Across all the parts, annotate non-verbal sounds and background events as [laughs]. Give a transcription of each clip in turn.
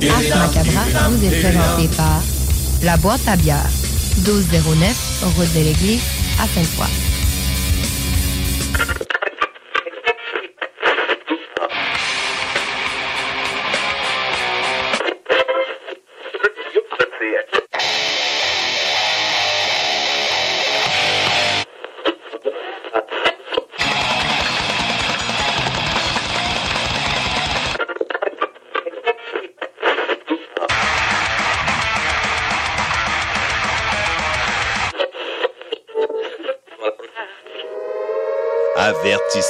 Macabra vous est présenté par La Boîte à bière, 1209, route de l'église, à Sainte-Foy.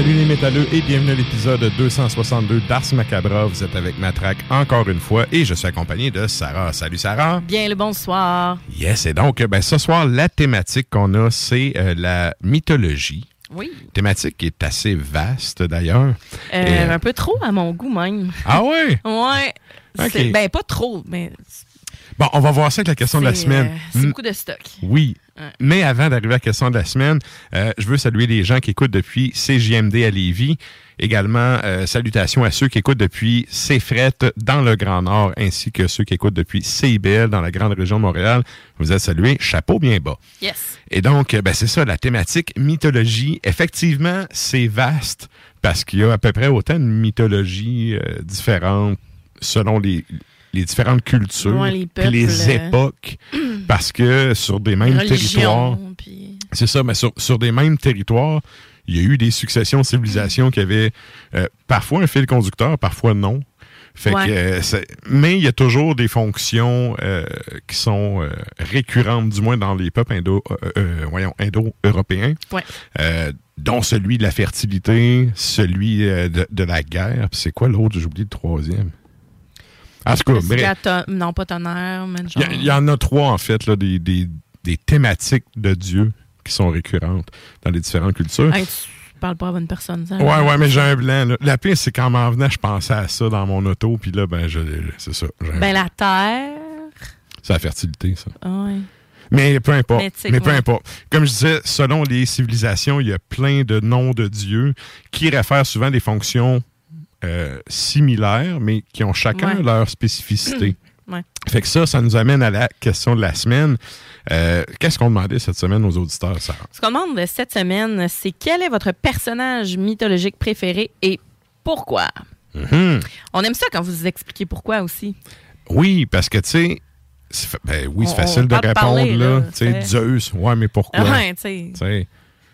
Salut les métalleux et bienvenue à l'épisode 262 d'Ars Macabra. Vous êtes avec Matraque encore une fois et je suis accompagné de Sarah. Salut Sarah. Bien le bonsoir. Yes, et donc ben, ce soir, la thématique qu'on a, c'est euh, la mythologie. Oui. Thématique qui est assez vaste d'ailleurs. Euh, Et, euh, Un peu trop à mon goût même. Ah ouais? Ouais. Ben, pas trop, mais Bon, on va voir ça avec la question de la semaine. euh, c'est beaucoup de stock. Oui. Ouais. Mais avant d'arriver à la question de la semaine, euh, je veux saluer les gens qui écoutent depuis CJMD à Lévis. Également, euh, salutations à ceux qui écoutent depuis CFRET dans le Grand Nord, ainsi que ceux qui écoutent depuis CIBL dans la grande région de Montréal. Vous êtes salués. Chapeau bien bas. Yes. Et donc, ben, c'est ça, la thématique mythologie. Effectivement, c'est vaste parce qu'il y a à peu près autant de mythologies euh, différentes selon les, les différentes cultures, Ouais, les euh, époques, [clears throat] parce que sur des mêmes territoires, puis... c'est ça, mais sur, sur des mêmes territoires, il y a eu des successions de civilisations qui avaient euh, parfois un fil conducteur, parfois non. Fait Ouais. que, euh, c'est- mais il y a toujours des fonctions euh, qui sont euh, récurrentes, du moins dans les peuples indo, voyons, indo-européens, Ouais. euh, dont celui de la fertilité, celui de, de la guerre. Puis c'est quoi l'autre? J'ai oublié le troisième. En tout cas, bref. ton- Non, pas tonnerre, mais Il y, genre... il y en a trois, en fait, là, des, des, des thématiques de Dieu qui sont récurrentes dans les différentes cultures. Hey, tu parles pas à bonne personne, ça. Ouais, ouais, mais j'ai un blanc. Là. La pire, c'est qu'en m'en venant, je pensais à ça dans mon auto, puis là, ben, je, c'est ça. Ben, la terre... C'est la fertilité, ça. Ah Ouais. Mais peu importe. Mais peu ouais. importe. Comme je disais, selon les civilisations, il y a plein de noms de dieux qui réfèrent souvent des fonctions euh, similaires, mais qui ont chacun Ouais. leur spécificité. [clears throat] Ouais. Fait que ça, ça nous amène à la question de la semaine. Euh, Qu'est-ce qu'on demandait cette semaine aux auditeurs, Sarah? Ce qu'on demande de cette semaine, c'est quel est votre personnage mythologique préféré et pourquoi? Mhm. On aime ça quand vous expliquez pourquoi aussi. Oui, parce que, tu sais, ben oui, c'est facile on de répondre, parler, là. là, Tu sais, Zeus, ouais, mais pourquoi? Ouais, tu sais.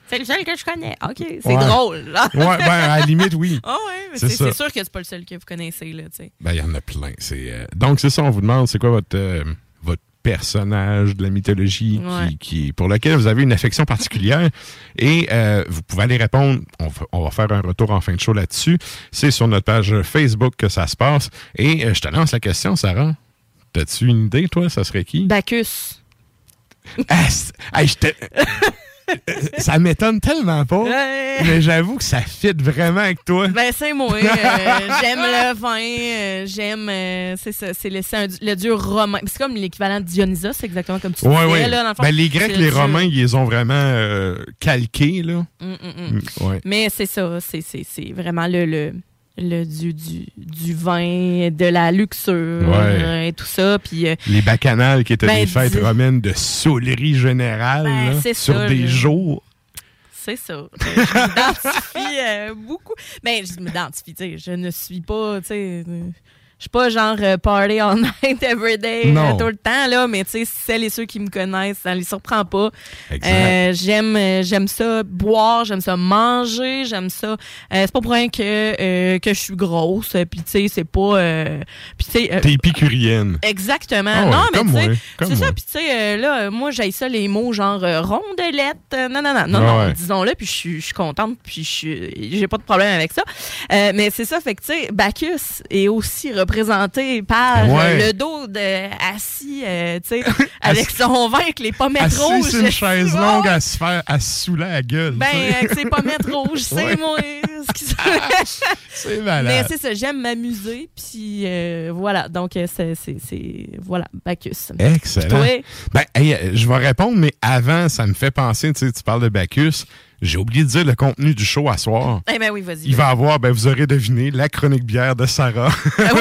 C'est le seul que je connais. OK, c'est Ouais. drôle. là. Ouais, ben, à la limite, oui. [laughs] Ah ouais, mais C'est c'est ça. c'est sûr que c'est pas le seul que vous connaissez, là, tu sais. Ben, il y en a plein. C'est, euh, Donc, c'est ça, on vous demande, c'est quoi votre, euh, votre personnage de la mythologie Ouais. qui, qui- pour lequel vous avez une affection particulière? Et euh, vous pouvez aller répondre. On, va- on va faire un retour en fin de show là-dessus. C'est sur notre page Facebook que ça se passe. Et euh, je te lance la question, Sarah. T'as-tu une idée, toi? Ça serait qui? Bacchus. Ah, hey, je te- ça m'étonne tellement pas. Ouais. Mais j'avoue que ça fit vraiment avec toi. Ben, c'est moi. euh, j'aime le vin. euh, j'aime. euh, c'est ça. C'est le, le dieu romain. C'est comme l'équivalent de Dionysos, c'est exactement comme tu Ouais, disais. ouais. Là, dans le fond. Ben, les Grecs, le les dieu- Romains, ils les ont vraiment euh, calqués, là. Mm, mm, mm. Ouais. Mais c'est ça. C'est, c'est, c'est vraiment le, le, le dieu du, du vin, de la luxure Ouais. euh, et tout ça. Puis. euh, Les bacchanales qui étaient Ben, des fêtes romaines de saulerie générale Ben, là, sur ça, des là. jours. C'est ça. [laughs] Je m'identifie euh, beaucoup. Ben, je m'identifie. Je ne suis pas, tu sais. Je suis pas genre euh, party all [laughs] night every day Non. euh, tout le temps, là, mais tu sais, celles et ceux qui me connaissent, ça les surprend pas. Euh, j'aime euh, j'aime ça boire, j'aime ça manger, j'aime ça. Euh, c'est pas pour rien que, euh, que je suis grosse, puis tu sais, c'est pas. puis tu sais. T'es épicurienne. Exactement. Ah ouais, non, mais tu sais, c'est ça. Puis tu sais, là, moi, j'ai ça les mots genre rondelette. non, non, non, non, Ah non. ouais. Disons-le, puis je suis- contente, puis je j'ai pas de problème avec ça. Mais c'est ça, fait que tu sais, Bacchus est aussi représenté par Ouais. euh, le dos de assis, euh, tu sais, [laughs] avec son vin avec les pommettes Assis rouges. sur une chaise longue à se faire à se saouler la gueule. Ben, avec ses pommettes rouges, [laughs] c'est moi. se- [laughs] c'est mais malade. c'est ça, j'aime m'amuser, puis euh, voilà. Donc, c'est, voilà, Bacchus. Excellent. Toi? Ben, hey, je vais répondre, mais avant, ça me fait penser, tu sais, tu parles de Bacchus. J'ai oublié de dire le contenu du show à soir. Eh ben oui, vas-y. Il va avoir, ben, vous aurez deviné, la chronique bière de Sarah Ah oui,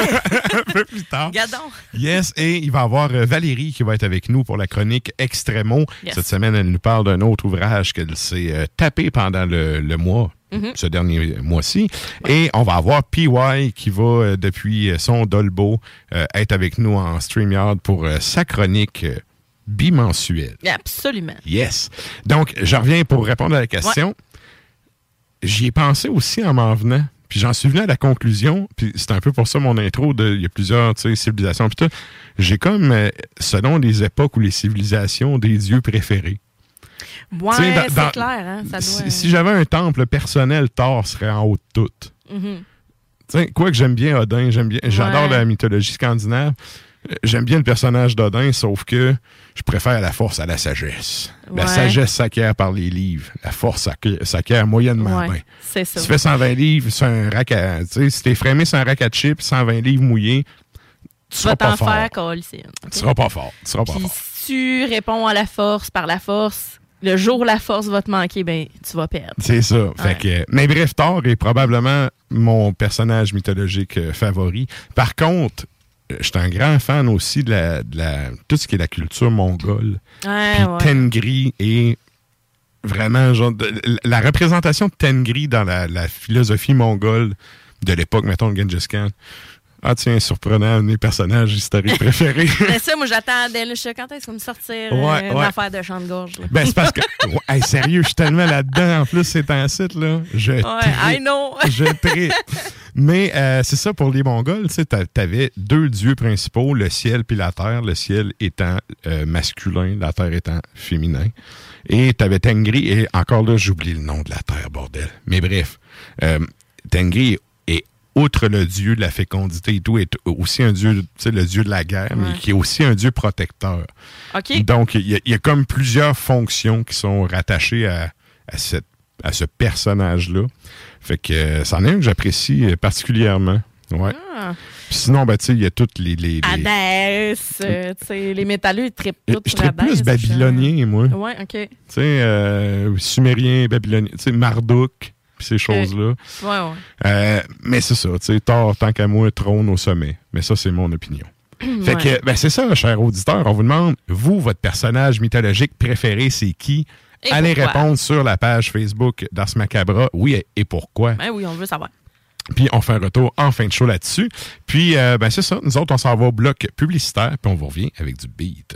[laughs] un peu plus tard. gadon. Yes, et il va y avoir euh, Valérie qui va être avec nous pour la chronique Extremo. Yes. Cette semaine, elle nous parle d'un autre ouvrage qu'elle s'est euh, tapé pendant le, le mois, Mhm. ce dernier mois-ci. Et on va avoir PY qui va, euh, depuis euh, son Dolbo, euh, être avec nous en StreamYard pour euh, sa chronique bimensuelle. Absolument. Yes. Donc, je reviens pour répondre à la question. J'y ai pensé aussi en m'en venant. Puis j'en suis venu à la conclusion, puis c'est un peu pour ça mon intro de il y a plusieurs civilisations puis tout. J'ai comme euh, selon les époques ou les civilisations des dieux préférés. Ouais, c'est clair, hein? Ça Si, doit... si j'avais un temple personnel, Thor serait en haut de tout. Sais, quoi que j'aime bien Odin, j'aime bien, j'adore Ouais. la mythologie scandinave. J'aime bien le personnage d'Odin, sauf que je préfère la force à la sagesse. La sagesse s'acquiert par les livres. La force s'acquiert- moyennement Ouais, bien. c'est ça. Si tu fais 120 livres sur un rack à... Si t'es frémé sur un rack à chips, 120 livres mouillés, tu vas pas t'en faire, Colicine. Tu seras pas fort. Tu seras pas Puis fort. si tu réponds à la force par la force, le jour où la force va te manquer, ben tu vas perdre. C'est ça. Fait Ouais. que, mais bref, Thor est probablement mon personnage mythologique euh, favori. Par contre, je suis un grand fan aussi de la, de la tout ce qui est la culture mongole. Ouais, Puis ouais. Tengri est vraiment genre de- la représentation de Tengri dans la, la philosophie mongole de l'époque, mettons le Genghis Khan. Ah tiens, surprenant, un de mes personnages historiques préférés. [laughs] Mais ça, moi, j'attendais. Je sais quand est-ce qu'on me sortir euh, Ouais, une ouais. affaire de chant de gorge. là. ben c'est parce que [laughs] ouais, hey, sérieux, je suis tellement là-dedans en plus c'est un site là. Je Ouais, I know. [laughs] je. Mais euh, c'est ça pour les Mongols, tu sais, t'avais deux dieux principaux, le ciel puis la terre, le ciel étant euh, masculin, la terre étant féminin. Et t'avais Tengri, et encore là, j'oublie le nom de la terre, bordel. Mais bref, euh, Tengri est, outre le dieu de la fécondité et tout, est aussi un dieu, tu sais, le dieu de la guerre, mais qui est aussi un dieu protecteur. OK. Donc, il y, a- il y a comme plusieurs fonctions qui sont rattachées à, à, cette, à ce personnage-là. Fait que euh, c'en est un que j'apprécie euh, particulièrement. Ouais. Ah. Puis sinon, ben, tu sais, il y a toutes les. les, les- Hadès, euh, tu sais, les métalleux, ils trippent Euh, tout Je plus je- babylonien, moi. Ouais, OK. Tu sais, euh, sumérien, babylonien. Tu sais, Marduk, puis ces choses-là. Ouais, ouais. Euh, mais c'est ça, tu sais, tant qu'à moi, trône au sommet. Mais ça, c'est mon opinion. [clears throat] Fait que, ben, c'est ça, cher auditeur. On vous demande, vous, votre personnage mythologique préféré, c'est qui? Et Allez pourquoi? répondre sur la page Facebook d'Ars Macabra. Oui, et- et pourquoi? Ben oui, on veut savoir. Puis on fait un retour en fin de show là-dessus. Puis euh, ben c'est ça, nous autres on s'en va au bloc publicitaire puis on vous revient avec du beat.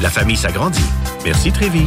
La famille s'agrandit. Merci Trévis.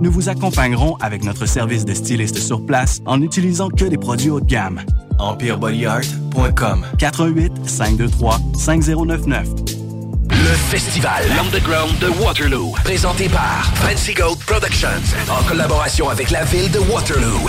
Nous vous accompagnerons avec notre service de styliste sur place en n'utilisant que des produits haut de gamme. EmpireBodyArt.com 418 523 5099 Le festival L'Underground de Waterloo, présenté par Fancy Gold Productions, en collaboration avec la ville de Waterloo.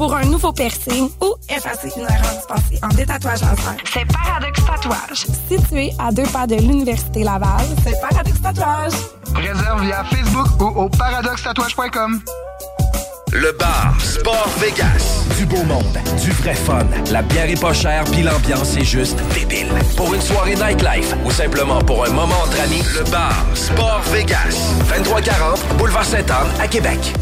pour un nouveau piercing ou effacer une erreur dispensée en détatouage laser, c'est Paradox Tatouage. Situé à deux pas de l'Université Laval, c'est Paradox Tatouage. Réserve via Facebook ou au paradoxtatouage.com. Le bar Sport Vegas. Du beau monde, du vrai fun. La bière est pas chère, puis l'ambiance est juste débile. Pour une soirée nightlife ou simplement pour un moment entre amis, le bar Sport Vegas. 2340 Boulevard Sainte-Anne à Québec.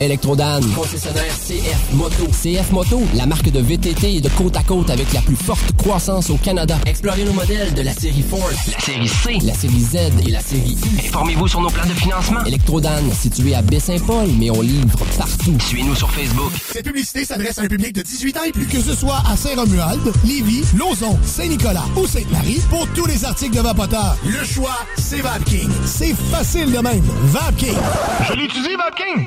Electrodan, concessionnaire CF Moto. CF Moto, la marque de VTT et de côte à côte avec la plus forte croissance au Canada. Explorez nos modèles de la série Force, la série C, la série Z et la série U. Informez-vous sur nos plans de financement. Electrodan, situé à Baie-Saint-Paul, mais on livre partout. Suivez-nous sur Facebook. Cette publicité s'adresse à un public de 18 ans et plus. Que ce soit à Saint-Romuald, Lévis, Lauson, Saint-Nicolas ou Sainte-Marie, pour tous les articles de Vapoteur, le choix, c'est VapKing. C'est facile de même. VapKing. Je l'utilise, VapKing.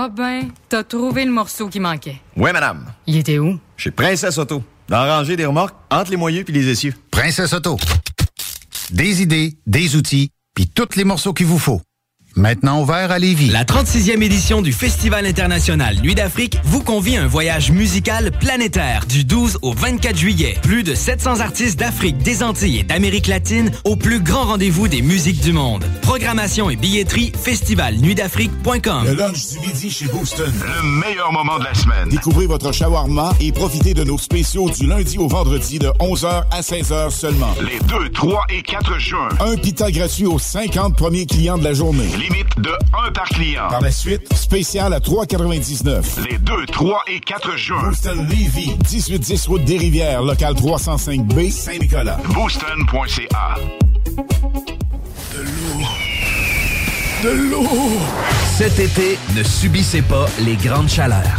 Ah ben, t'as trouvé le morceau qui manquait. Oui, madame. Il était où? Chez Princesse Auto. Dans la rangée des remorques, entre les moyeux puis les essieux. Princesse Auto. Des idées, des outils, puis tous les morceaux qu'il vous faut. Maintenant ouvert à Lévis. La 36e édition du Festival international Nuit d'Afrique vous convie à un voyage musical planétaire du 12 au 24 juillet. Plus de 700 artistes d'Afrique, des Antilles et d'Amérique latine au plus grand rendez-vous des musiques du monde. Programmation et billetterie festivalnuitdafrique.com. Le lunch du midi chez Booston. Le meilleur moment de la semaine. Découvrez votre shawarma et profitez de nos spéciaux du lundi au vendredi de 11h à 16h seulement. Les 2, 3 et 4 juin. Un pita gratuit aux 50 premiers clients de la journée. Limite de 1 par client. Par la suite, spécial à 3,99. Les 2, 3 et 4 juin. Booston Levy, 1810 route des Rivières, local 305B, Saint-Nicolas. Booston.ca. De l'eau. De l'eau. Cet été, ne subissez pas les grandes chaleurs.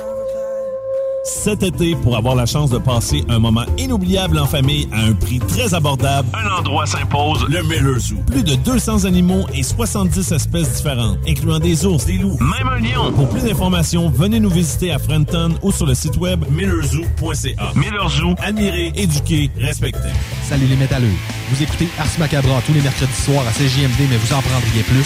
Cet été, pour avoir la chance de passer un moment inoubliable en famille à un prix très abordable, Un endroit s'impose, le Miller Zoo. plus de 200 animaux et 70 espèces différentes, incluant des ours, des loups. Même un lion. Pour plus d'informations, venez nous visiter à Frenton ou sur le site web millerzoo.ca. Miller Zoo. Admirer, éduquer, respecter. Salut les métalleux. Vous écoutez Ars Macabra tous les mercredis soirs à CJMD, mais vous en prendriez plus?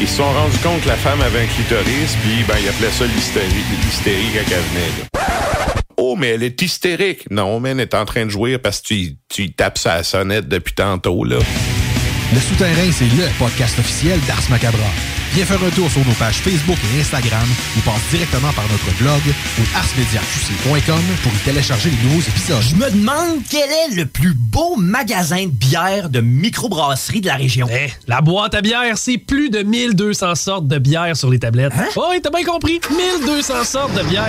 ils se sont rendus compte que la femme avait un clitoris, puis ben, ils appelaient ça l'hystérie, quand elle venait. Oh, mais elle est hystérique. Non, mais elle est en train de jouir parce que tu, tu tapes sa sonnette depuis tantôt, là. Le Souterrain, c'est le podcast officiel d'Ars Macabra. Viens faire un tour sur nos pages Facebook et Instagram ou passe directement par notre blog ou arsmediaqc.com pour y télécharger les nouveaux épisodes. Je me demande quel est le plus beau magasin de bière de microbrasserie de la région. Eh, la boîte à bière, c'est plus de 1200 sortes de bière sur les tablettes. Hein? Oh, oui, t'as bien compris. 1200 sortes de bière.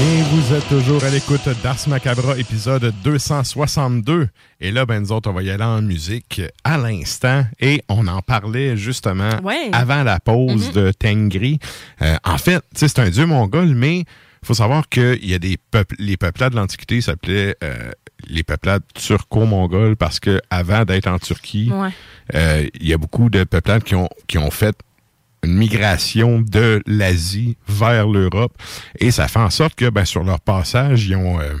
Et vous êtes toujours à l'écoute d'Ars Macabra, épisode 262. Et là, ben, nous autres, on va y aller en musique à l'instant. Et on en parlait justement Ouais. avant la pause Mhm. de Tengri. Euh, en fait, c'est un dieu mongol, mais il faut savoir qu'il y a des peuples, les peuplades de l'Antiquité s'appelaient euh, les peuplades turco-mongols parce que avant d'être en Turquie, Ouais. euh, il y a beaucoup de peuplades qui ont, qui ont fait une migration de l'Asie vers l'Europe. Et ça fait en sorte que ben, sur leur passage, ils ont, euh,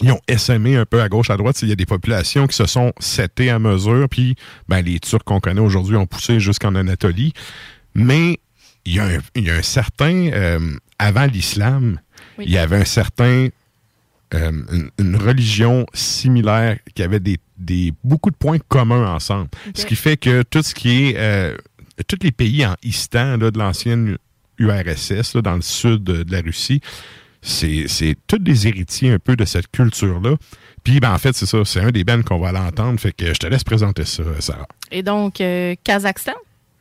ils ont essaimé un peu à gauche, à droite. Il y a des populations qui se sont setées à mesure. Puis ben, les Turcs qu'on connaît aujourd'hui ont poussé jusqu'en Anatolie. Mais il y a un, il y a un certain... euh, avant l'islam, Oui. il y avait un certain... euh, une, une religion similaire qui avait des, des, beaucoup de points communs ensemble. Ce qui fait que tout ce qui est... euh, tous les pays en Istan là, de l'ancienne URSS, là, dans le sud de, la Russie, c'est tous des héritiers un peu de cette culture-là. Puis, ben, en fait, c'est ça, c'est un des bands qu'on va aller entendre. Fait que je te laisse présenter ça, Sarah. Et donc, euh, Kazakhstan.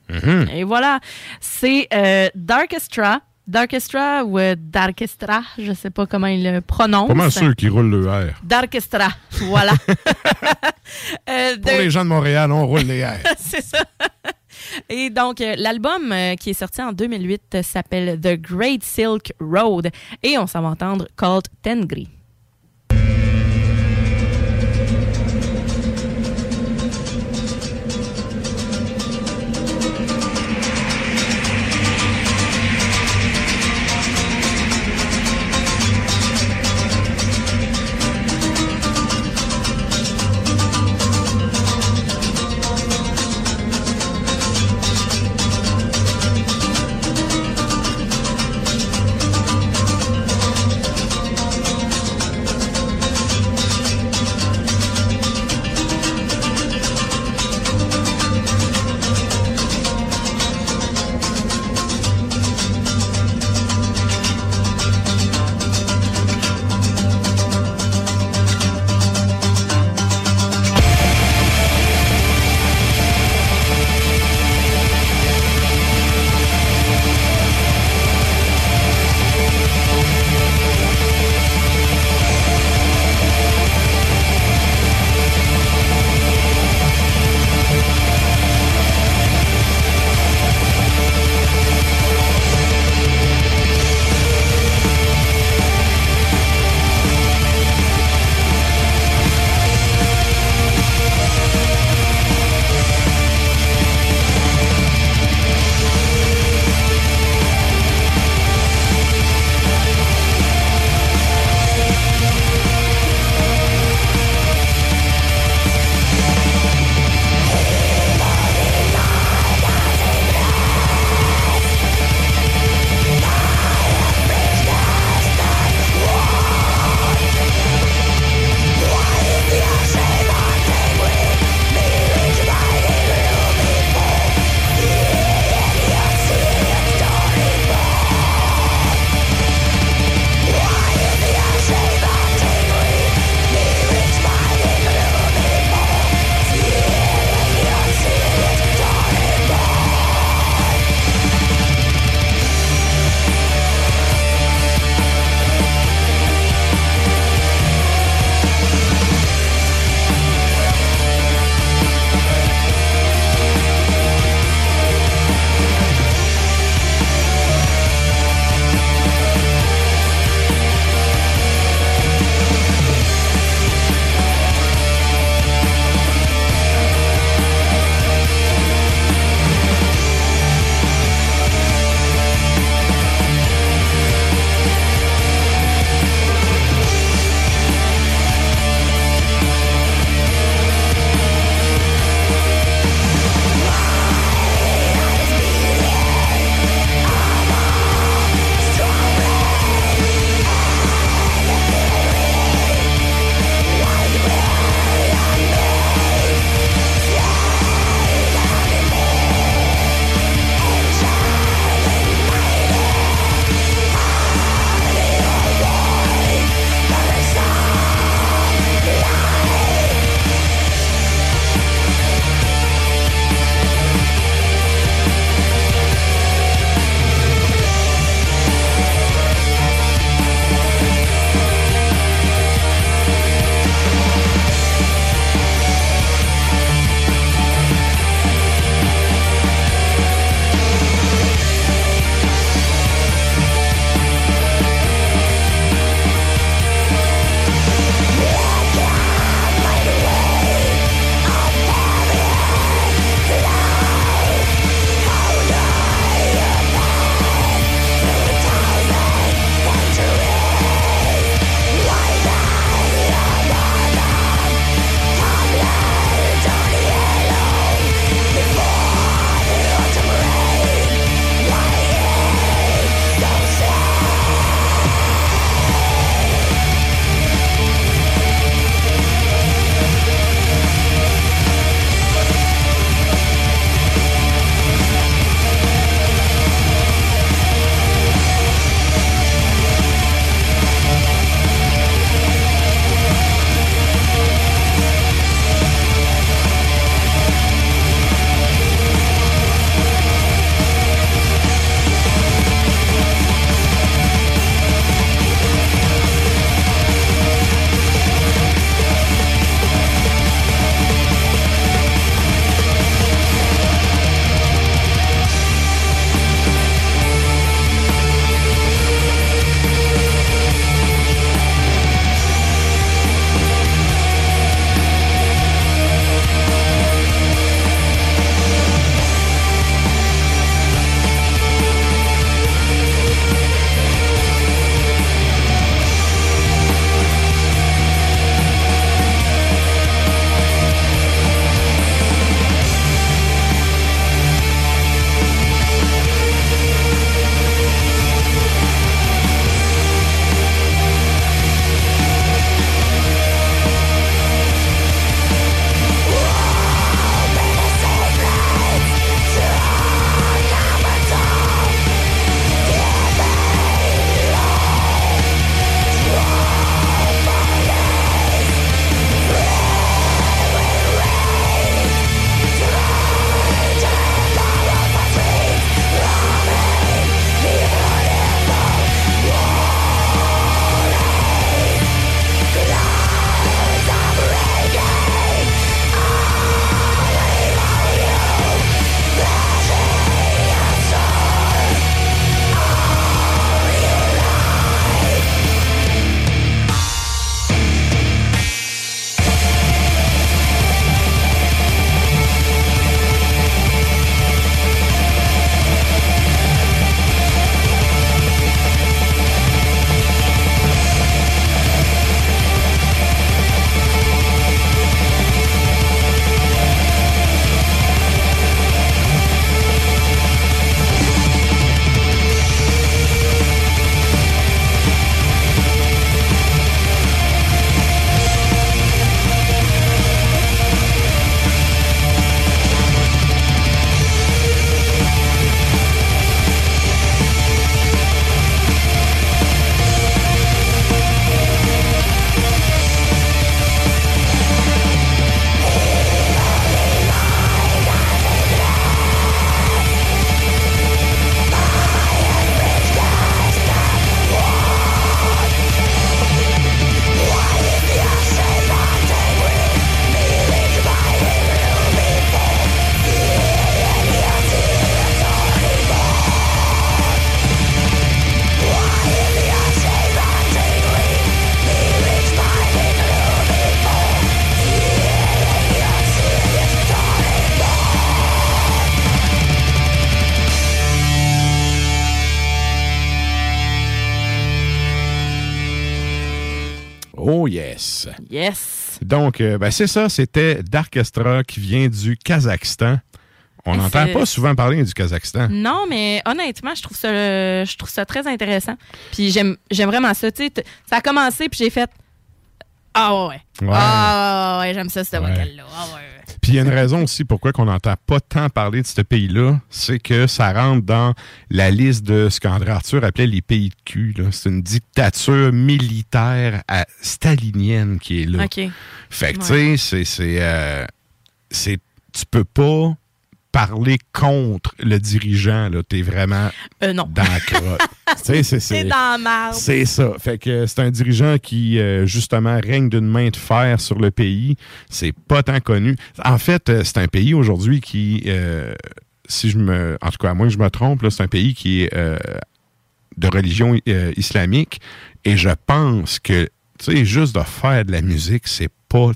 Mhm. Et voilà, c'est euh, Darkestra. Darkestra ou euh, Darkestra, je sais pas comment il le prononce. Mal sûr qu'ils roulent le R? Darkestra, voilà. [laughs] Pour de- les gens de Montréal, on roule les R. [laughs] c'est ça. Et donc, euh, l'album euh, qui est sorti en 2008 euh, s'appelle The Great Silk Road et on s'en va entendre Called Tengri. Donc, euh, ben, c'est ça, c'était Darkestra qui vient du Kazakhstan. On n'entend pas souvent parler du Kazakhstan. Non, mais honnêtement, je trouve ça, je trouve ça très intéressant. Puis j'aime, vraiment ça. Tu sais, t- ça a commencé, puis j'ai fait. Ah ouais, ouais. Ah ouais, ouais, j'aime ça, ce vocal-là. Ah ouais, ouais. Puis il y a une raison aussi pourquoi on n'entend pas tant parler de ce pays-là, c'est que ça rentre dans la liste de ce qu'André Arthur appelait les pays de cul. C'est une dictature militaire à- stalinienne qui est là. OK. Fait que, Ouais. tu sais, c'est- euh, c'est- tu peux pas parler contre le dirigeant, là. T'es vraiment Euh, non. dans la crotte. [laughs] C'est- C'est c'est- dans c'est ça. Fait que c'est un dirigeant qui, euh, justement, règne d'une main de fer sur le pays. C'est pas tant connu. En fait, euh, c'est un pays aujourd'hui qui, euh, si je me. En tout cas, à moins que je me trompe, là, c'est un pays qui est de religion islamique. Et je pense que, tu sais, juste de faire de la musique, c'est pas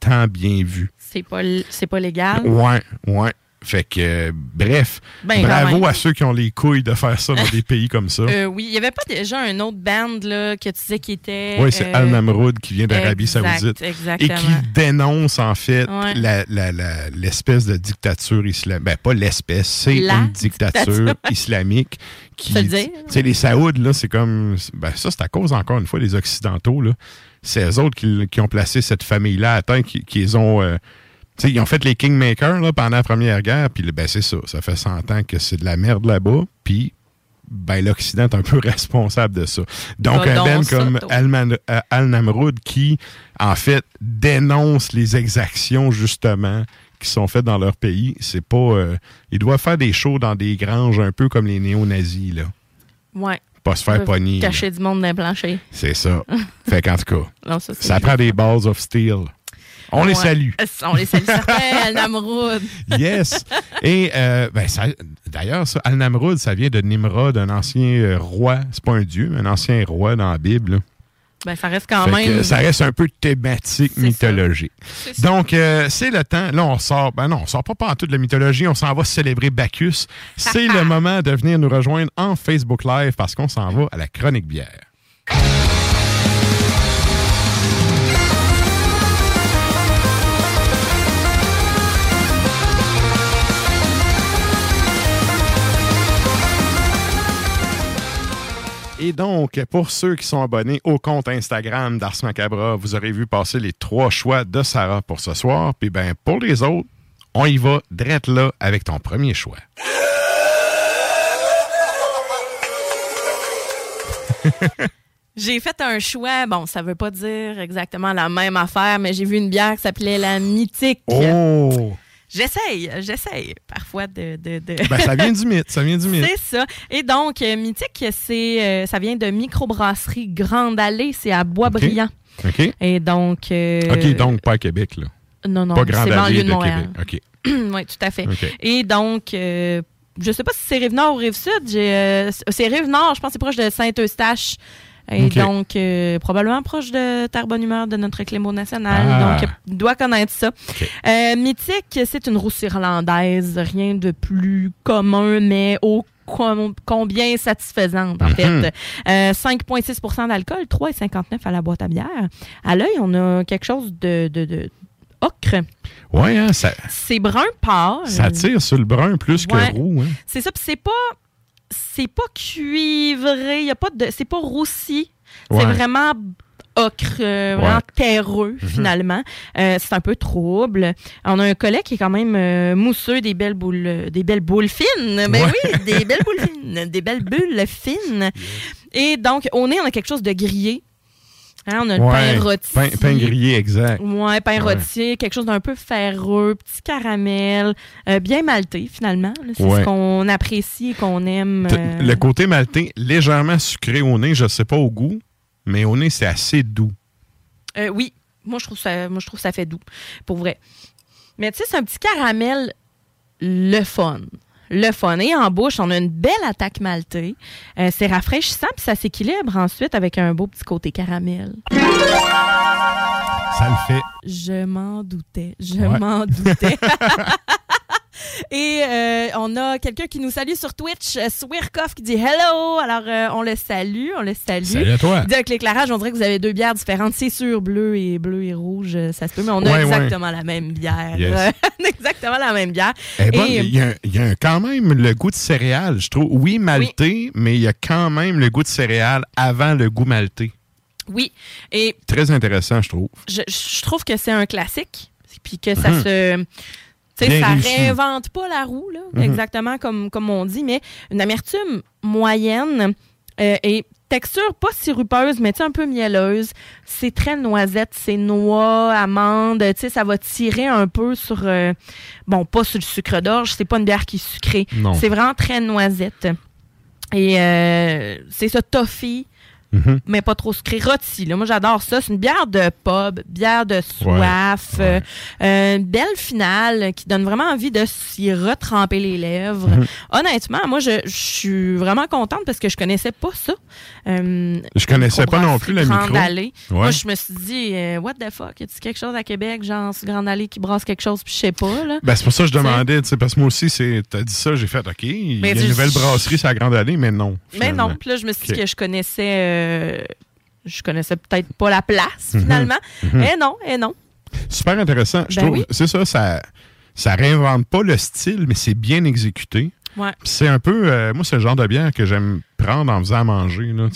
tant bien vu. C'est pas, c'est pas légal. Ouais, ouais. Fait que, euh, bref, Ben, bravo à ceux qui ont les couilles de faire ça dans des [laughs] pays comme ça. Euh, oui, il y avait pas déjà un autre band là, que tu disais qui était. Oui, c'est euh, Al Namroud qui vient d'Arabie Saoudite et exactement. qui dénonce en fait Ouais. la- la- la- l'espèce de dictature islamique. Ben, pas l'espèce, c'est La une dictature dictature. islamique qui. Faut le dire. Tu les Saouds, là, c'est comme. Ben, ça, c'est à cause, encore une fois, des Occidentaux, là. C'est eux autres qui, qui ont placé cette famille-là à terre, qui, qui les ont. Ils ont fait les Kingmakers là, pendant la Première Guerre, puis ben, c'est ça. Ça fait 100 ans que c'est de la merde là-bas, puis ben, l'Occident est un peu [laughs] responsable de ça. Donc, un Ben comme. Alman- euh, Al-Namroud qui, en fait, dénonce les exactions, justement, qui sont faites dans leur pays. C'est pas. euh, ils doivent faire des shows dans des granges un peu comme les néo-nazis, là. Ouais. Pas se faire pogner. là. Cacher du monde le plancher. C'est ça. fait qu'en tout cas, [laughs] Non, ça, ça prend des balls of steel. [laughs] On les salue. On les salue certains, [laughs] Al Namroud. Yes. Et euh, ben, d'ailleurs, ça, Al-Namroud, ça vient de Nimrod, un ancien euh, roi. C'est pas un dieu, mais un ancien roi dans la Bible. là. Ben, ça reste quand Fait même. ça reste un peu thématique mythologique. Donc, euh, c'est le temps. Là, on sort. Ben non, on sort pas partout de la mythologie. On s'en va célébrer Bacchus. C'est [laughs] le moment de venir nous rejoindre en Facebook Live parce qu'on s'en va à la chronique bière. Et donc, pour ceux qui sont abonnés au compte Instagram d'Ars Macabra, vous aurez vu passer les trois choix de Sarah pour ce soir. Puis ben, pour les autres, on y va direct là avec ton premier choix. [laughs] J'ai fait un choix. Bon, ça veut pas dire exactement la même affaire, mais j'ai vu une bière qui s'appelait la Mythique. Oh! J'essaye, j'essaye parfois de. de, de- Ben, ça vient du mythe, ça vient du [laughs] mythe. C'est ça. Et donc, euh, Mythique, c'est, euh, ça vient de microbrasserie Grande Allée. C'est à Boisbriand. OK. Et donc. euh, OK, donc pas à Québec, là. Non, non, pas c'est Grande Allée de de Montréal. Québec. OK. [clears throat] oui, tout à fait. OK. Et donc, euh, je sais pas si c'est Rive-Nord ou Rive-Sud. euh, c'est Rive-Nord, je pense que c'est proche de Saint-Eustache. Et donc, euh, probablement proche de Terre Bonne Humeur de notre Clémo national. Ah. Donc, il doit connaître ça. Euh, Mythique, c'est une rousse irlandaise. Rien de plus commun, mais com- combien satisfaisante, en Mhm. fait. Euh, 5,6% d'alcool, 3,59 à la boîte à bière. À l'œil, on a quelque chose de, de, de ocre. Ouais, hein, ça, C'est brun pâle. ça tire sur le brun plus Ouais. que roux. Hein. C'est ça, puis c'est pas c'est pas cuivré, y a pas de c'est pas roussi. Ouais. C'est vraiment ocre, euh, vraiment Ouais. terreux Mhm. finalement. Euh, c'est un peu trouble. On a un collet qui est quand même euh, mousseux, des belles boules, des belles boules fines. Ben Ouais. oui, des belles boules [laughs] fines, des belles bulles fines. Et donc au nez, on a quelque chose de grillé. Hein, on a le pain rôti. pain- pain grillé, exact. Ouais, pain Ouais. rôti, quelque chose d'un peu ferreux, petit caramel, euh, bien malté finalement. C'est Ouais. ce qu'on apprécie et qu'on aime. Euh, Le côté maltais, légèrement sucré au nez, je ne sais pas au goût, mais au nez, c'est assez doux. euh, oui, moi je trouve ça, moi je trouve ça fait doux, pour vrai. Mais tu sais, c'est un petit caramel le fun. Le fun. Et en bouche, on a une belle attaque maltée. Euh, c'est rafraîchissant, puis ça s'équilibre ensuite avec un beau petit côté caramel. Ça le fait. Je m'en doutais. Je Ouais. m'en doutais. [laughs] Et euh, on a quelqu'un qui nous salue sur Twitch, euh, Swirkoff, qui dit hello. Alors, euh, on le salue, on le salue. Salut à toi. Il dit avec l'éclairage, on dirait que vous avez deux bières différentes. C'est sûr, bleu et bleu et rouge, ça se peut, mais on a Ouais, exactement la même bière. Yes. on [laughs] a exactement la même bière. Eh Et- il y a, il y a quand même le goût de céréales, je trouve. Oui, maltais, mais il y a quand même le goût de céréales avant le goût maltais. oui, et Très intéressant, je trouve. je, je trouve que c'est un classique, puis que ça Mhm. se... Tu sais, Bien ça réussi. réinvente pas la roue, là, Mhm. exactement comme, comme on dit, mais une amertume moyenne euh, et texture pas sirupeuse, mais un peu mielleuse. C'est très noisette, c'est noix, amande, tu sais, ça va tirer un peu sur... euh, bon, pas sur le sucre d'orge, c'est pas une bière qui est sucrée. C'est vraiment très noisette. Et euh, c'est ça, toffee, Mhm. mais pas trop sucré. Rôti, là. Moi, j'adore ça. C'est une bière de pub, bière de soif. euh, euh, une belle finale qui donne vraiment envie de s'y retremper les lèvres. Mhm. Honnêtement, moi, je, je suis vraiment contente parce que je connaissais pas ça. Euh, Je connaissais pas non plus la Grande micro. Allée. Ouais. Moi, je me suis dit, euh, what the fuck, y a-t-il quelque chose à Québec, genre, ce Grande Allée qui brasse quelque chose, puis je sais pas, là. Ben, c'est pour ça que je demandais, tu sais, parce que moi aussi, c'est, t'as dit ça, j'ai fait, OK, il y a une nouvelle brasserie sur la Grande Allée, mais non. Mais non, puis là, je me suis dit que je connaissais. Euh, je connaissais peut-être pas la place, Mhm. finalement. Mhm. Eh non, eh non. Super intéressant. Je Ben trouve, oui. c'est ça, ça, ça réinvente pas le style, mais c'est bien exécuté. Ouais. C'est un peu, euh, moi, c'est le genre de bière que j'aime prendre en faisant à manger, là,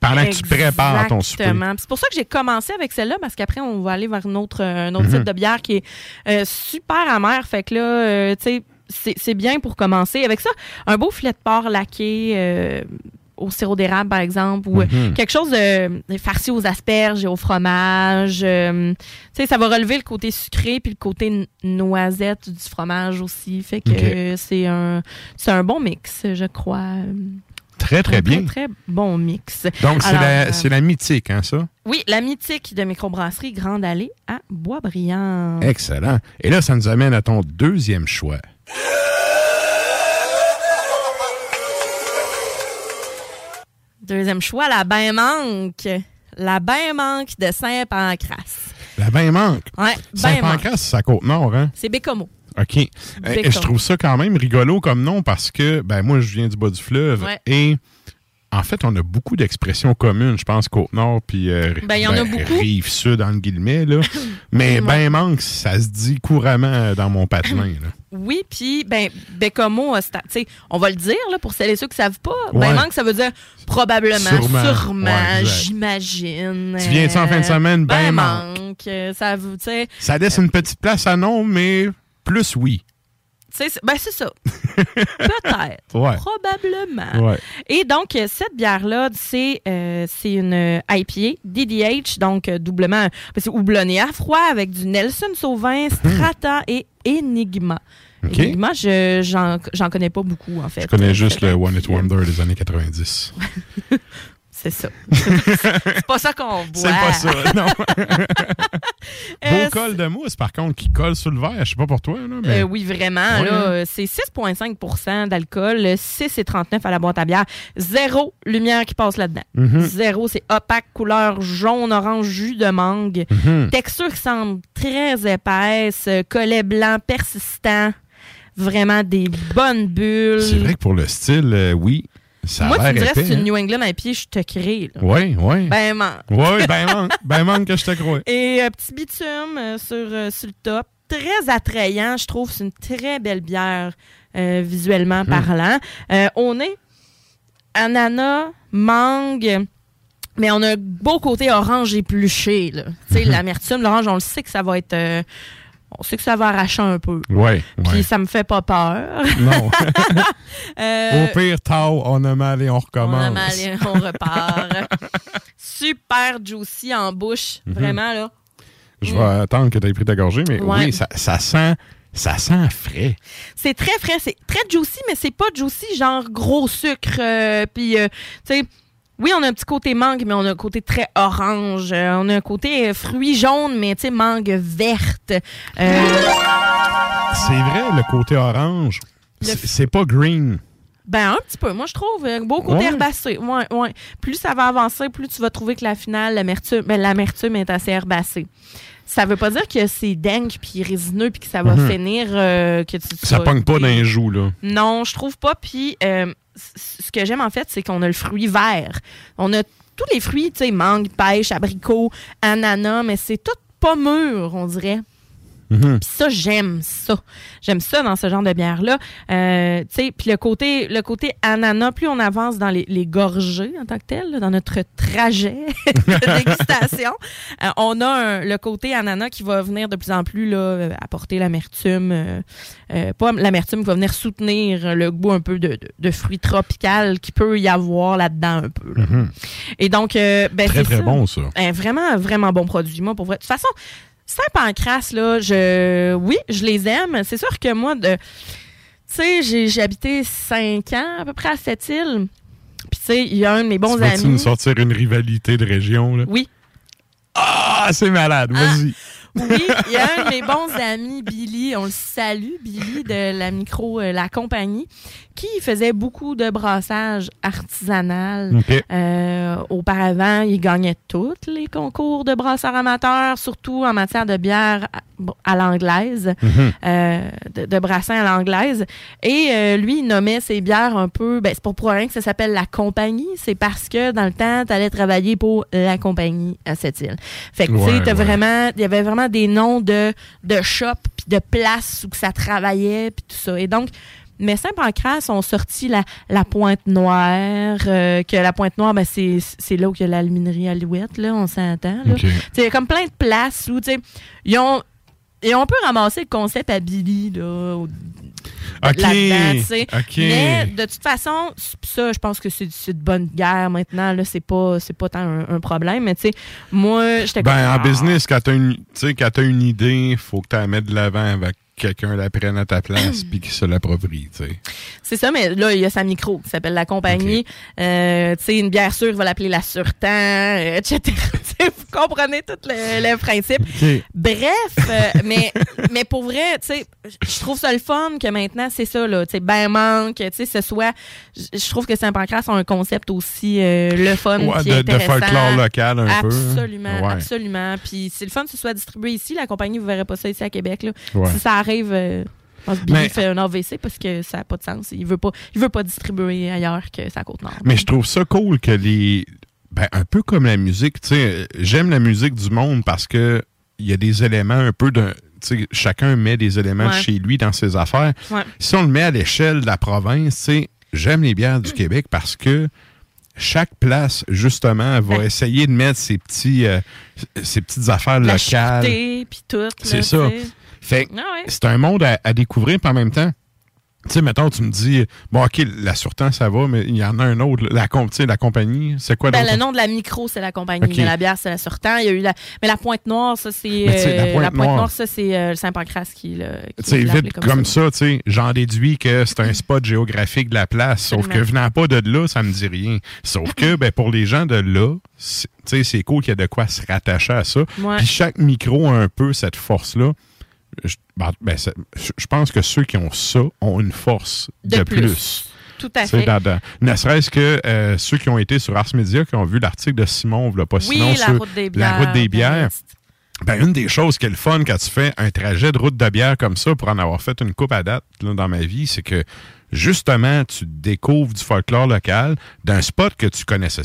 pendant que tu prépares ton souper. Exactement. C'est pour ça que j'ai commencé avec celle-là, parce qu'après, on va aller vers une autre, euh, un autre Mhm. type de bière qui est euh, super amère. Fait que là, euh, tu sais, c'est- c'est bien pour commencer. Avec ça, un beau filet de porc laqué. Au sirop d'érable, par exemple, ou euh, Mhm. quelque chose de de farci aux asperges et au fromage. euh, tu sais, ça va relever le côté sucré puis le côté noisette du fromage aussi. Fait que c'est un, c'est un bon mix, je crois. Très, très Un bien. Très, très bon mix. Donc, c'est la, euh, la mythique, hein, ça? oui, la mythique de microbrasserie Grande Allée à Boisbriand. Excellent. Et là, ça nous amène à ton deuxième choix. Deuxième choix, la bain manque. La bain manque de Saint-Pancras. La bain manque? Ouais, Saint-Pancras, c'est à Côte-Nord, hein? C'est Bécomo. OK. Euh, Bécon. je trouve ça quand même rigolo comme nom parce que, ben, moi, je viens du bas du fleuve Ouais. et en fait, on a beaucoup d'expressions communes, je pense, Côte-Nord puis euh, Ben, il y en a beaucoup. Rive-Sud, entre guillemets, là. [coughs] Mais ben manque, ça se dit couramment euh, dans mon patelin, là. [coughs] Oui, puis ben Bécomo, on va le dire là, pour celles et ceux qui savent pas. Ouais. Ben manque, ça veut dire probablement, Sûrement. sûrement, Ouais, exact. j'imagine. Tu viens-tu en fin de semaine? Ben manque. euh, Ça vous, Ça laisse une petite place à non, mais plus oui. Ben c'est ça. Peut-être. Ouais. Probablement. Ouais. Et donc, euh, cette bière-là, c'est euh, une euh, IPA, DDH, donc euh, doublement, c'est houblonné à froid avec du Nelson Sauvin, Strata et Enigma. Hmm. OK. Enigma, je- j'en j'en connais pas beaucoup, en fait. Je connais juste le One It Wonder des années 90. [laughs] C'est ça. [laughs] c'est pas ça qu'on boit. C'est pas ça, non. [laughs] Beau col de mousse, par contre, qui colle sur le verre. Je sais pas pour toi, là, mais... Euh, oui, vraiment. Là, hein. c'est 6,5% d'alcool, 6,39 à la boîte à bière. Zéro lumière qui passe là-dedans. Mhm. Zéro, c'est opaque, couleur jaune, orange, jus de mangue. Mhm. Texture qui semble très épaisse, euh, collet blanc persistant. Vraiment des bonnes bulles. C'est vrai que pour le style, euh, oui, ça Moi, tu me dirais c'est une hein? New England à pied, je te crée. Oui, oui. Ben, man. Oui, ben manque, ben manque que je te crois. [laughs] Et euh, petit bitume euh, sur, euh, sur le top. Très attrayant, je trouve. C'est une très belle bière euh, visuellement Hmm. parlant. On est ananas, mangue. Mais on a un beau côté orange épluché. Tu sais, Mhm. l'amertume, l'orange, on le sait que ça va être. On sait que ça va arracher un peu. Ouais, Puis ouais. ça me fait pas peur. Non. [laughs] Euh, Au pire, tau, on a mal et on on recommence. a mal et on repart. [laughs] Super juicy en bouche. Mhm. Vraiment, là. Je vais attendre que tu aies pris ta gorgée, mais Ouais. oui, ça, ça sent ça sent frais. C'est très frais, c'est très juicy, mais c'est pas juicy, genre gros sucre. euh, Puis, euh, tu sais, oui, on a un petit côté mangue, mais on a un côté très orange. Euh, on a un côté euh, fruits jaunes, mais tu sais, mangue verte. Euh, C'est vrai, le côté orange, c'est c'est pas green. ben, un petit peu, moi, je trouve. Beau côté Ouais. herbacé. Ouais, ouais. Plus ça va avancer, plus tu vas trouver que la finale, l'amertume, ben, l'amertume est assez herbacée. ça veut pas dire que c'est dingue puis résineux puis que ça va Mhm. finir que tu, tu Ça pogne pas dans les joues, là. Non, je trouve pas. Puis ce que j'aime en fait, c'est qu'on a le fruit vert. On a tous les fruits, tu sais, mangue, pêche, abricot, ananas, mais c'est tout pas mûr, on dirait. Mhm. Puis ça, j'aime ça. J'aime ça dans ce genre de bière-là. Euh, tu sais, puis le côté, le côté ananas, plus on avance dans les, les gorgées en tant que tel, là, dans notre trajet [laughs] de dégustation, euh, on a un- le côté ananas qui va venir de plus en plus là, euh, apporter l'amertume. euh, pas l'amertume, qui va venir soutenir le goût un peu de, de, de fruits tropicales qui peut y avoir là-dedans un peu. là. Mhm. Et donc, ben, Très, c'est très ça. bon, ça. Un vraiment, vraiment bon produit. Moi, pour vrai. De toute façon, Saint-Pancras, là, je, oui, je les aime. C'est sûr que moi, de, tu sais, j'ai, j'ai habité cinq ans à peu près à cette île. Puis, tu sais, il y a un de mes bons tu amis. nous sortir une rivalité de région, là? Oui. Ah, c'est malade, vas-y. Oui, il y a un de mes bons amis, Billy, on le salue, Billy de la micro, euh, la compagnie, qui faisait beaucoup de brassage artisanal. Euh, auparavant, il gagnait tous les concours de brasseurs amateurs, surtout en matière de bière à, l'anglaise, Mhm. euh, de, de brassin à l'anglaise. Et euh, lui, il nommait ses bières un peu, ben, c'est pas pour rien que ça s'appelle la compagnie, c'est parce que dans le temps, tu allais travailler pour la compagnie à cette île. Fait que, tu sais, Ouais, vraiment, il y avait vraiment des noms de, de shop puis de places où que ça travaillait puis tout ça. Et donc, mais Saint-Pancras ont sorti la, la Pointe Noire, euh, que la Pointe Noire, ben, c'est c'est là où il y a l'alminerie Alouette, là, on s'entend. Il y a comme plein de places où, tu sais, ils ont, et on peut ramasser le concept à Billy, là, au- OK. là-dedans, tu sais. OK. Mais de toute façon, ça, je pense que c'est de bonne guerre maintenant. Là, c'est pas, c'est pas tant un, un problème. Mais tu sais, moi, j'étais comme, Ben, en ah, business, quand t'as une, quand t'as une idée, faut que tu la mettes de l'avant avec quelqu'un la prenne à ta place [clears throat] puis qui se l'approprie, tu sais. C'est ça, mais là, il y a sa micro qui s'appelle La Compagnie. Euh, tu sais, une bière sûre, il va l'appeler La Surtemps, euh, etc. [laughs] Vous comprenez tout le, le principe. Bref, euh, [laughs] mais, mais pour vrai, tu sais, je trouve ça le fun que maintenant, c'est ça, là, tu sais, ben manque, tu sais, ce soit... Je trouve que Saint-Pancras a un concept aussi euh, le fun Ouais, puis de- de intéressant. folklore local un peu. Absolument, Ouais. absolument. Puis c'est le fun que ce soit distribué ici. La compagnie, vous verrez pas ça ici à Québec, là. Ouais. Si ça arrive... euh, Billy Mais- fait un AVC parce que ça n'a pas de sens. Il veut pas, il veut pas distribuer ailleurs que sa côte nord. Mais je trouve ça cool que les. Ben, un peu comme la musique, tu sais, j'aime la musique du monde parce que il y a des éléments un peu de. Tu sais, chacun met des éléments Ouais. chez lui dans ses affaires. Ouais. Si on le met à l'échelle de la province, tu sais, j'aime les bières du Québec parce que chaque place, justement, va Ouais. essayer de mettre ses, petits, euh, ses petites affaires La locales. puis tout. C'est ça. Fait Ah ouais. c'est un monde à, à découvrir, puis en même temps, tu sais, mettons, tu me dis, bon, OK, la Surtemps, ça va, mais il y en a un autre, la, la compagnie, c'est quoi Ben, le nom de la micro, c'est la compagnie. Mais la bière, c'est la Surtemps. Il y a eu la... Mais la Pointe Noire, ça, c'est. Sais, la euh, Pointe Noire- ça, c'est euh, le Saint-Pancras qui l'a. qui Tu sais, vite comme ça, tu sais, j'en déduis que c'est un spot géographique de la place. Sauf que venant pas de là, ça me dit rien. Sauf que, ben, pour les gens de là, c'est- tu sais, c'est cool qu'il y a de quoi se rattacher à ça. Ouais. Puis chaque micro a un peu cette force-là. Je, ben, ben, je- pense que ceux qui ont ça ont une force de, De plus. plus. Tout à fait. dans- dans- ne serait-ce que euh, ceux qui ont été sur Ars Media, qui ont vu l'article de Simon, là, pas Oui, sinon, la sur route des la bières, route des bières. Ben, une des choses qui est le fun quand tu fais un trajet de route de bière comme ça, pour en avoir fait une coupe à date là, dans ma vie, c'est que justement, tu découvres du folklore local d'un spot que tu connaissais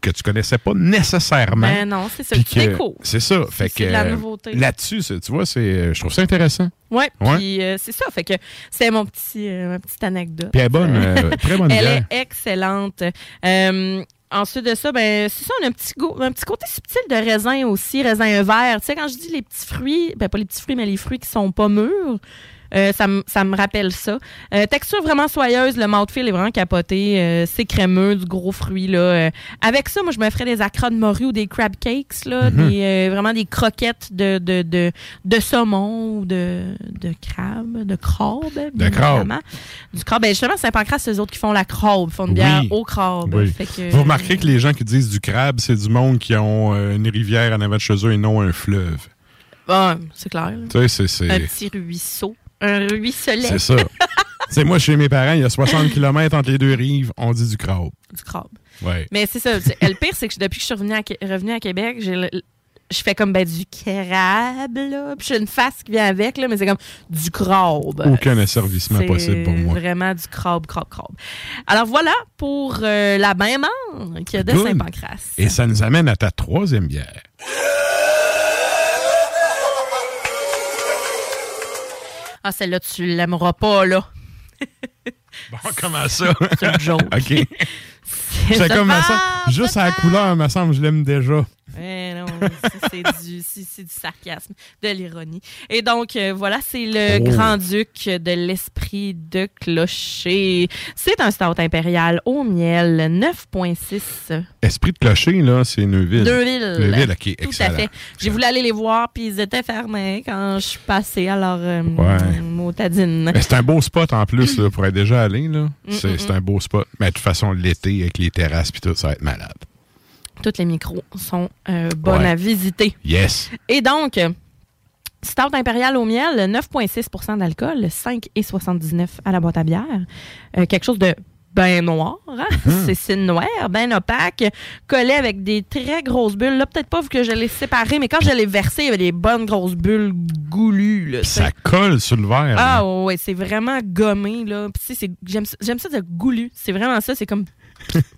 que tu connaissais pas nécessairement. Ben non, c'est ça. Tu découvres. C'est ça. Fait que la euh, nouveauté. là-dessus, tu vois, c'est, je trouve ça intéressant. Ouais. puis euh, c'est ça. Fait que c'est mon petit, euh, ma petite anecdote. Puis elle est bonne, euh, très bonne Elle bière. est excellente. Euh, ensuite de ça, ben c'est ça, on a un petit un petit côté subtil de raisin aussi, raisin vert. Tu sais, quand je dis les petits fruits, ben pas les petits fruits, mais les fruits qui sont pas mûrs. Euh, ça, me- ça me rappelle ça. Euh, texture vraiment soyeuse, le mouthfeel est vraiment capoté. euh, c'est crémeux, du gros fruit. Là. Avec ça, moi, je me ferais des acras de morue ou des crab cakes. Là, Mhm. des, vraiment des croquettes de, de, de, de saumon ou de, de crabe, de crabe. bien crabe. Du crabe. Ben, justement, Saint-Pancras, c'est eux autres qui font la crabe. Font une bière Oui. au crabe. Oui. Fait que- Vous remarquerez que les gens qui disent du crabe, c'est du monde qui ont une rivière en avant de chez eux et non un fleuve. Bon, c'est clair. Un petit ruisseau. Un ruisselet. C'est ça. [laughs] c'est moi, chez mes parents, il y a 60 km entre les deux rives, on dit du crabe. Du crabe. Ouais. Mais c'est ça. Le pire, c'est que depuis que je suis revenue à, Qué- revenue à Québec, j'ai je fais comme ben, du crabe, là. Puis j'ai une face qui vient avec, là, mais c'est comme du crabe. Aucun asservissement possible pour moi. vraiment du crabe, crabe, crabe. Alors voilà pour euh, la bain qui a de. Saint-Pancras. Et ça nous amène à ta troisième bière. Ah, celle-là, tu l'aimeras pas, là. Bon, comment ça? C'est une joke. [laughs] OK. C'est comme ça. Juste à la couleur, me semble, je l'aime déjà. Eh non, [laughs] c'est du, sarcasme, de l'ironie. Et donc, euh, voilà, c'est le Oh. grand-duc de l'esprit de clocher. C'est un stout impérial au miel, 9,6. Esprit de clocher, là, c'est Neuville. Neuville. Neuville, OK, Tout excellent. à fait. J'ai voulu aller les voir, puis ils étaient fermés quand je suis passée. Alors, euh, Ouais. C'est un beau spot en plus, là, pour être déjà allé, là. Mm, C'est mm, c'est un beau spot. Mais de toute façon, l'été, avec les terrasses puis tout, ça va être malade. Tous les micros sont euh, bonnes Ouais. à visiter. Yes. Et donc, euh, Stout impérial au miel, 9,6% d'alcool, 5,79 à la boîte à bière. Euh, quelque chose de ben noir, hein? Mhm. [laughs] c'est c'est noir, ben opaque, collé avec des très grosses bulles. Là, peut-être pas vu que je l'ai séparé, mais quand je l'ai versé, il y avait des bonnes grosses bulles goulues. là, ça colle sur le verre. Ah là. ouais, c'est vraiment gommé là. Puis c'est- j'aime ça- j'aime ça de goulu. C'est vraiment ça, c'est comme [laughs]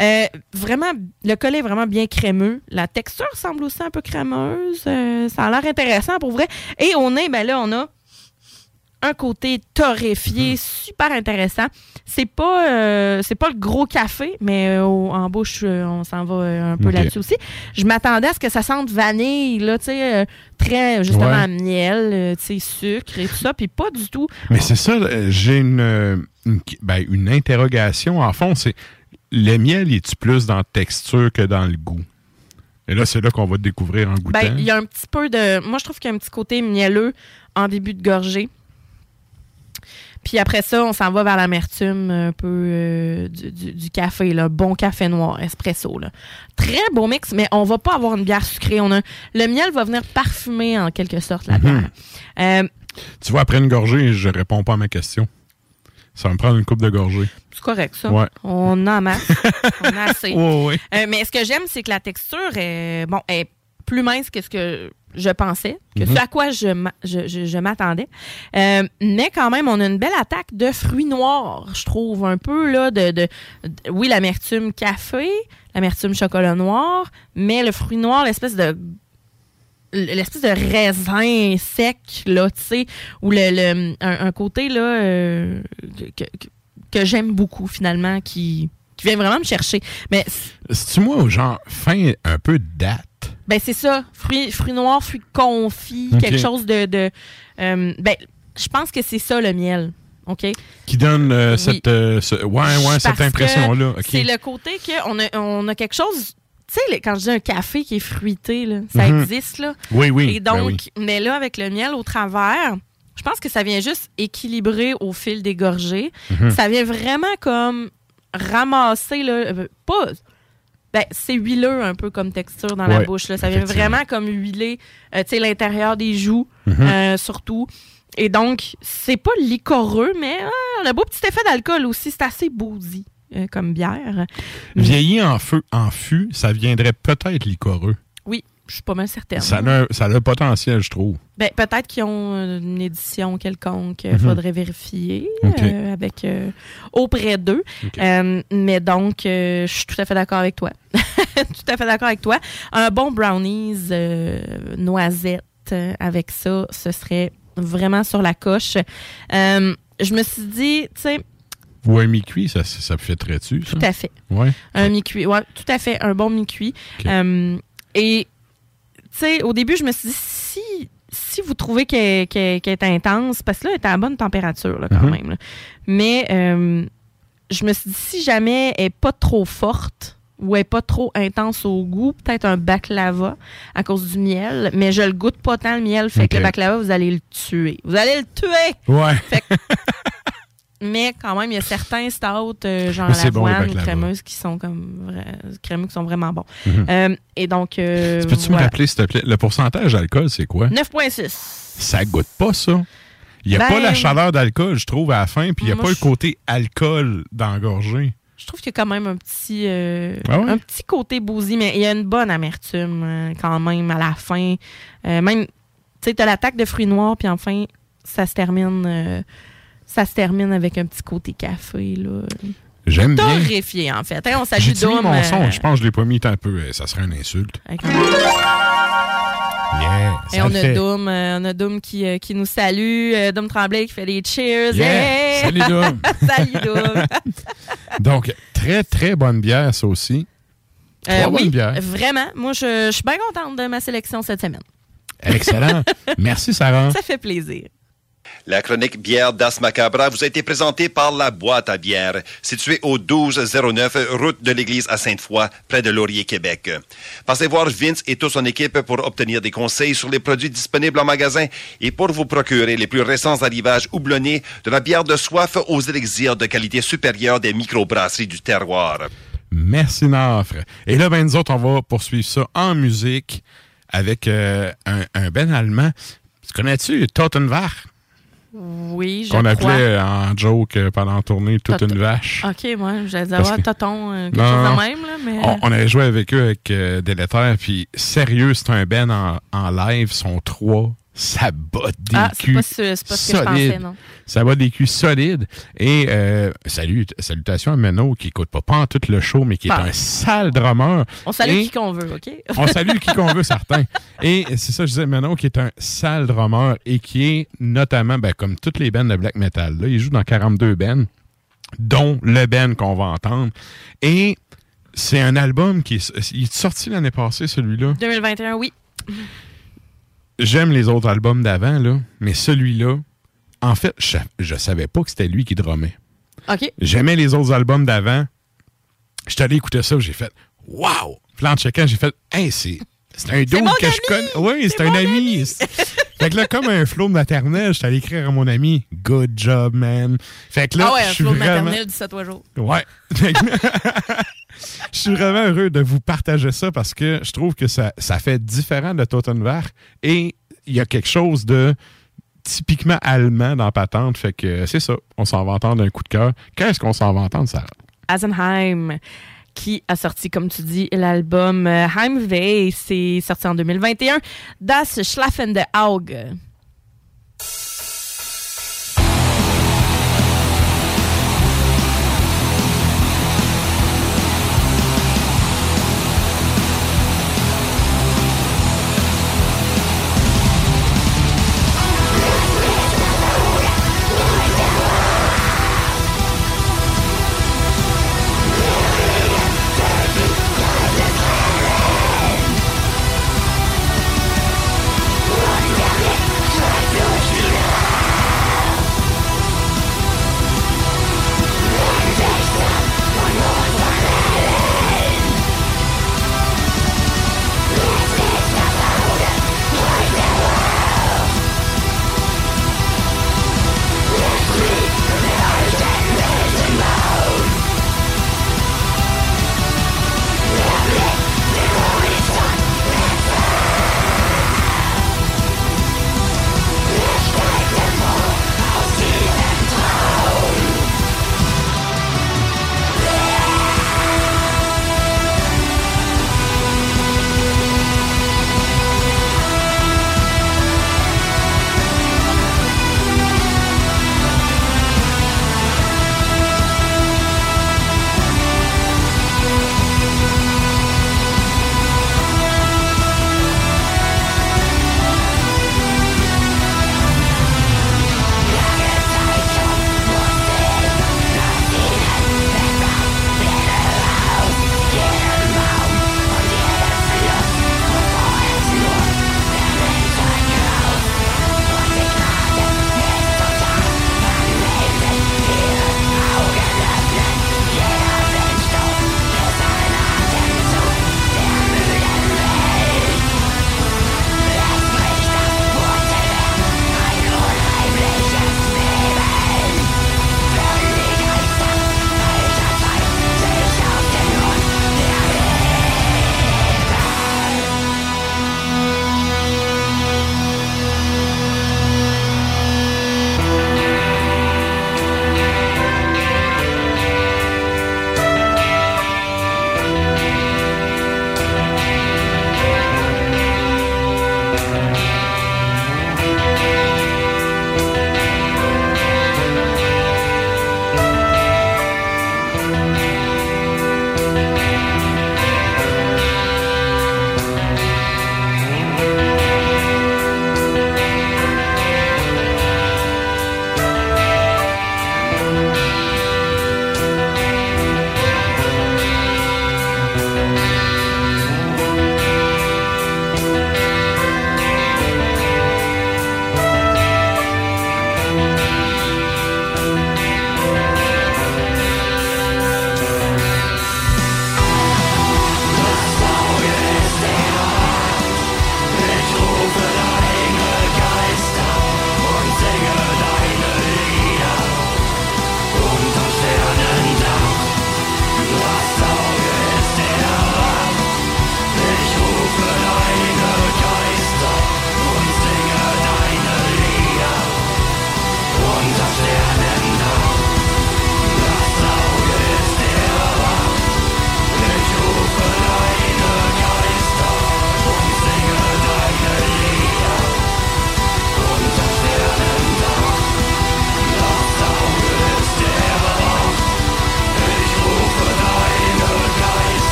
euh, vraiment le collet est vraiment bien crémeux. La texture semble aussi un peu crémeuse. Euh, ça a l'air intéressant pour vrai. Et au nez, ben là on a un côté torréfié, super intéressant. C'est pas euh, c'est pas le gros café, mais euh, en bouche euh, on s'en va un peu là-dessus aussi. Je m'attendais à ce que ça sente vanille là, tu sais très justement Ouais. miel, tu sais sucre et tout ça, puis pas du tout. Mais c'est ça, j'ai une, une, ben, une interrogation. En fond, c'est le miel, est-tu plus dans la texture que dans le goût? Et là, c'est là qu'on va découvrir en goûtant. Ben il y a un petit peu de moi je trouve qu'il y a un petit côté mielleux en début de gorgée. Puis après ça, on s'en va vers l'amertume un peu euh, du, du- du café, là, bon café noir, espresso. Là. Très beau mix, mais on va pas avoir une bière sucrée. On a, le miel va venir parfumer en quelque sorte la Mhm. bière. Euh, Tu vois, après une gorgée, je réponds pas à ma question. Ça va me prendre une coupe de gorgée. c'est correct, ça. Ouais. On en masse. [laughs] on a assez. Ouais, ouais. Euh, mais ce que j'aime, c'est que la texture est, bon, est plus mince que ce que je pensais, que Mhm. ce à quoi je, je, je- je m'attendais. Euh, mais quand même, on a une belle attaque de fruits noirs, je trouve, un peu, là, de, de, de- oui, l'amertume café, l'amertume chocolat noir, mais le fruit noir, l'espèce de l'espèce de raisin sec, là, tu sais, ou le, le- un, un côté, là, euh, que, que- que j'aime beaucoup, finalement, qui, qui vient vraiment me chercher. Mais C'est-tu moi, genre, fin un peu date? Ben c'est ça, fruits, fruits noirs, fruits confits, quelque chose de... de euh, ben, je pense que c'est ça le miel, OK? Qui donne euh, Oui. cette, euh, ce- ouais, ouais, cette impression-là. C'est le côté qu'on a, on a quelque chose... Tu sais, quand je dis un café qui est fruité, là, ça Mhm. existe, là. Oui, oui, Et ben donc, oui. mais là, avec le miel au travers, je pense que ça vient juste équilibrer au fil des gorgées. Mhm. Ça vient vraiment comme ramasser, là, pas... Ben, c'est huileux un peu comme texture dans la bouche. Là. Ça vient vraiment comme huiler euh, l'intérieur des joues, Mhm. euh, surtout. Et donc, c'est pas licoreux, mais euh, on a un beau petit effet d'alcool aussi. C'est assez boozy euh, comme bière. Vieilli en feu, en fût, ça viendrait peut-être licoreux. Je suis pas mal certaine. Ça a, un- ça a le potentiel, je trouve. Ben, peut-être qu'ils ont une édition quelconque. Il Mhm. faudrait vérifier euh, avec euh, auprès d'eux. Euh, mais donc, je suis tout à fait d'accord avec toi. [laughs] tout à fait d'accord avec toi. Un bon brownies noisette avec ça, ce serait vraiment sur la coche. Je me suis dit, tu sais, Ou un mi-cuit, ça, ça dessus. tout à fait. Ouais. Un mi-cuit. Ouais, tout à fait. Un bon mi-cuit. Euh, et, sais, au début, je me suis dit, si, si vous trouvez qu'elle est intense, parce que là, elle est à bonne température, là, quand Mhm. même. là. Mais, euh, je me suis dit, si jamais elle n'est pas trop forte ou elle n'est pas trop intense au goût, peut-être un baklava à cause du miel, mais je le goûte pas tant le miel, fait que le baklava, vous allez le tuer. Vous allez le tuer! Ouais. [laughs] Mais quand même, il y a certains stouts, euh, genre c'est bon, ou crémeuses, qui sont comme crémeux, qui sont vraiment bons. Mhm. Euh, et donc, euh, Peux-tu me rappeler, s'il te plaît, le pourcentage d'alcool, c'est quoi? 9,6. Ça goûte pas ça. Il n'y a Ben, pas la chaleur d'alcool, je trouve, à la fin, puis il n'y a moi, pas le côté alcool d'engorgé. Je trouve qu'il y a quand même un petit, euh, Ah ouais? un petit côté bousy, mais il y a une bonne amertume quand même à la fin. Même, tu sais, t'as l'attaque de fruits noirs, puis enfin, ça se termine, ça se termine avec un petit côté café là. J'aime bien. Torréfié en fait. Hein, on salue Dom. mon son? euh, Je pense que je l'ai pas mis un peu. euh, Ça serait une insulte. Yeah, Et ça on a euh, on a Dom qui, euh, qui nous salue, euh, Dom Tremblay qui fait les cheers. Yeah! Hey! Salut, Dom. [laughs] Salut Dom. [laughs] Donc, très, très bonne bière, ça aussi. Trois Euh, bonnes oui, bières. vraiment. Moi, je, je suis bien contente de ma sélection cette semaine. Excellent. [laughs] Merci, Sarah. Ça fait plaisir. La chronique bière d'As Macabra vous a été présentée par La Boîte à bière, située au 1209 route de l'église à Sainte-Foy, près de Laurier, Québec. Passez voir Vince et toute son équipe pour obtenir des conseils sur les produits disponibles en magasin et pour vous procurer les plus récents arrivages houblonnés de la bière de soif aux élixirs de qualité supérieure des microbrasseries du terroir. Merci, Nafre. Et là, ben, nous autres, on va poursuivre ça en musique avec euh, un, ben allemand. Tu connais-tu Tottenwach? Oui, je Qu'on appelait en joke euh, pendant la tournée toute une vache. OK, moi, j'allais que- Toton, euh, quelque chose de même, là, mais... On, avait joué avec eux avec euh, des lettres, puis sérieux, c'est un ben en, en live, ils sont trois. Ça botte des Ah, culs. pas ce- c'est pas ce que je solides. pensais, non. Ça bat des culs solides. Et euh, salut, salutations à Menno, qui écoute pas, pas en tout le show, mais qui est Bon. un sale drummer. On salue Et- qui qu'on veut, OK? [laughs] on salue qui qu'on veut, certain. Et c'est ça, je disais, Manon, qui est un sale drummer et qui est notamment, ben, comme toutes les bands de black metal, là, il joue dans 42 bands, dont le band qu'on va entendre. Et c'est un album qui est, il est sorti l'année passée, celui-là. 2021, oui. J'aime les autres albums d'avant, là, mais celui-là, en fait, je, je savais pas que c'était lui qui drummait. OK. J'aimais les autres albums d'avant. J'étais allé écouter ça, j'ai fait Wow! En checkant, j'ai fait Hey, c'est. C'est un dude que je connais. Oui, c'est un ami. [laughs] fait que là, comme un flow maternel, j'étais allé écrire à mon ami Good job, man. Fait que là, ah ouais, je un suis flow vraiment. maternel, 17 jours. Ouais. [laughs] Je suis vraiment heureux de vous partager ça parce que je trouve que ça, ça fait différent de Tottenvert et il y a quelque chose de typiquement allemand dans Patente. Fait que c'est ça. On s'en va entendre un coup de cœur. Qu'est-ce qu'on s'en va entendre, Sarah? Asenheim, qui a sorti, comme tu dis, l'album euh, Heimweh. C'est sorti en 2021. Das Schlafende Auge.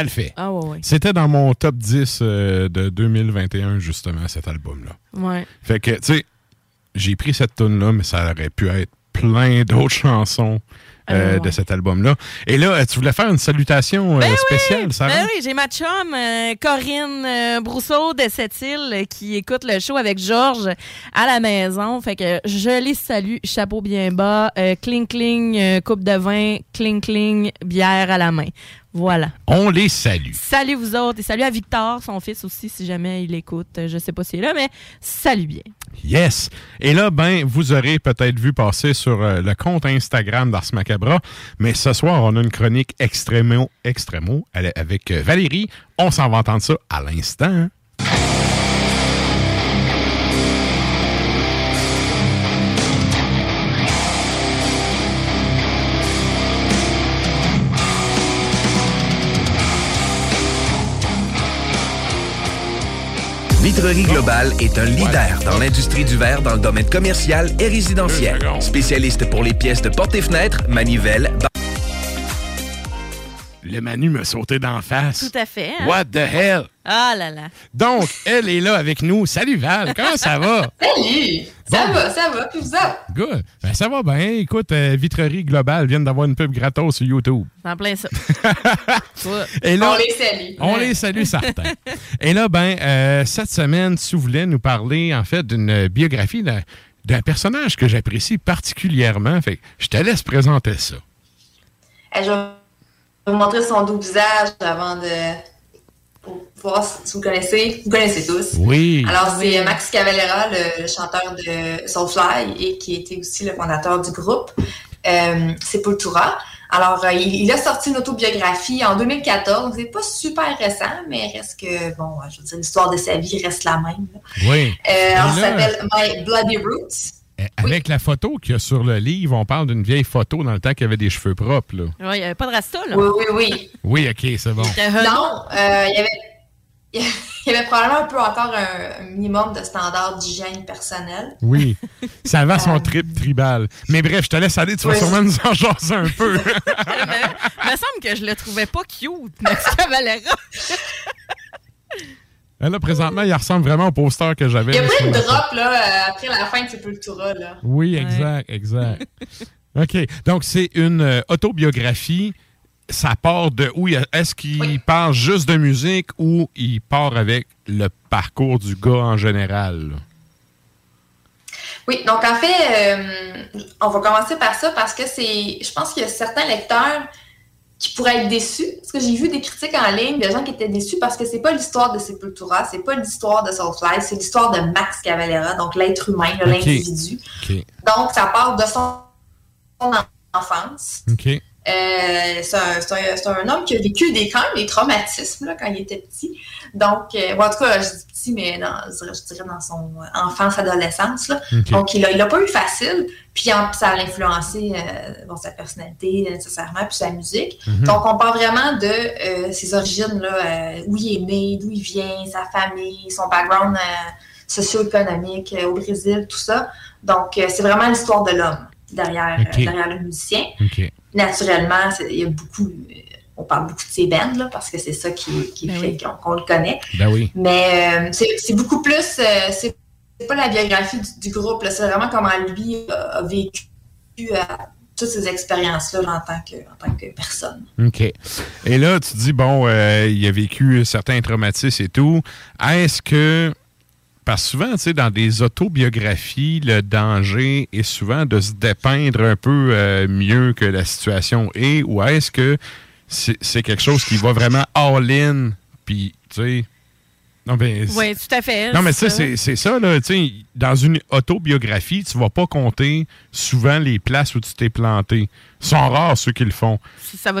Ça le fait. Ah, ouais, ouais. C'était dans mon top 10 euh, de 2021, justement, cet album-là. Ouais. Fait que, tu sais, j'ai pris cette tune-là, mais ça aurait pu être plein d'autres chansons euh, Euh, ouais. de cet album-là. Et là, euh, tu voulais faire une salutation euh, Ben oui, spéciale, Sarah? Ben oui, j'ai ma chum, euh, Corinne Brousseau de cette île qui écoute le show avec Georges à la maison. Fait que je les salue, chapeau bien bas, cling cling, coupe de vin, cling cling, bière à la main. Voilà. On les salue. Salut vous autres et salut à Victor, son fils aussi, si jamais il écoute. Je sais pas s'il est là, mais salut bien. Yes. Et là, ben, vous aurez peut-être vu passer sur euh, le compte Instagram d'Ars Macabra, mais ce soir, on a une chronique extrémo elle- avec euh, Valérie. On s'en va entendre ça à l'instant. hein. Vitrerie Globale est un leader dans l'industrie du verre dans le domaine commercial et résidentiel. Spécialiste pour les pièces de portes et fenêtres, manivelles, Le Manu m'a sauté d'en face. Tout à fait. hein? What the hell? Ah là là. Donc, elle est là avec nous. Salut Val, comment ça va? [laughs] Salut! Ça va, ça va, vous autres? Good. Ben, ça va bien. Écoute, euh, Vitrerie Globale vient d'avoir une pub gratos sur YouTube. En plein ça. [laughs] Et là- On les salue. On les salue certains. [laughs] Et là, ben, euh, cette semaine, tu voulais nous parler, en fait, d'une biographie d'un, personnage que j'apprécie particulièrement. Fait que je te laisse présenter ça. Je vais vous montrer son doux visage avant de pour voir si vous connaissez. Vous connaissez tous. Oui. Alors, c'est Max Cavalera, le, le chanteur de Soulfly et qui était aussi le fondateur du groupe euh, Sepultura. Alors, euh, il, il a sorti une autobiographie en 2014, donc c'est pas super récent, mais reste que, bon, je veux dire, l'histoire de sa vie reste la même. là. Oui. Euh, s'appelle My Bloody Roots. Euh, Avec la photo qu'il y a sur le livre, on parle d'une vieille photo dans le temps qu'il avait des cheveux propres. Là. Ouais, il n'y avait pas de rasta, là. Oui, oui, oui. Oui, OK, c'est bon. Non, euh, il y avait. [laughs] Il y avait probablement un peu encore un, minimum de standards d'hygiène personnelle. Oui. [laughs] Ça va son trip tribal. Mais bref, je te laisse aller, tu vas Oui. sûrement nous en jaser un peu. [laughs] Il me semble que je le trouvais pas cute, Max Cavalera. Là, présentement, il ressemble vraiment au poster que j'avais. Il y a plein de drops là, euh, après la fin de Sepultura. Là. Oui, exact, exact. [laughs] OK. Donc, c'est une euh, autobiographie. Ça part de où? Est-ce qu'il parle juste de musique ou il part avec le parcours du gars en général? là? Oui, donc en fait, euh, on va commencer par ça parce que c'est. Je pense qu'il y a certains lecteurs qui pourraient être déçus. Parce que j'ai vu des critiques en ligne de gens qui étaient déçus parce que c'est pas l'histoire de Sepultura, c'est pas l'histoire de Soulfly, c'est l'histoire de Max Cavalera, donc l'être humain, l'individu. Donc, ça part de son enfance. Euh, c'est un, c'est un- un homme qui a vécu des, quand même des traumatismes là, quand il était petit. Donc, euh, bon, en tout cas, je dis petit, mais dans, je, dirais, dans son euh, enfance, adolescence. Là. Donc, il a, il a pas eu facile. Puis, ça a influencé euh, bon, sa personnalité nécessairement, puis sa musique. Mhm. Donc, on parle vraiment de euh, ses origines, là, euh, où il est né, d'où il vient, sa famille, son background euh, socio-économique euh, au Brésil, tout ça. Donc, euh, c'est vraiment l'histoire de l'homme derrière, euh, derrière le musicien naturellement, il y a beaucoup, euh, on parle beaucoup de ses bands, là, parce que c'est ça qui, qui fait qu'on qu'on le connaît. Ben oui. Mais euh, c'est c'est beaucoup plus, euh, c'est c'est pas la biographie du, du groupe, là, c'est vraiment comment lui a, a vécu euh, toutes ces expériences-là en, tant que- en tant que personne. OK. Et là, tu dis, bon, euh, il a vécu certains traumatismes et tout. Est-ce que. Parce que souvent, tu sais, dans des autobiographies, le danger est souvent de se dépeindre un peu euh, mieux que la situation est, ou est-ce que c'est quelque chose qui va vraiment all-in, puis, tu sais. Non, ben, Oui, tout à fait. non, mais tu sais, ça. c'est- ça, là. Tu sais, dans une autobiographie, tu vas pas compter souvent les places où tu t'es planté. Ils sont rares ceux qui le font. Ça va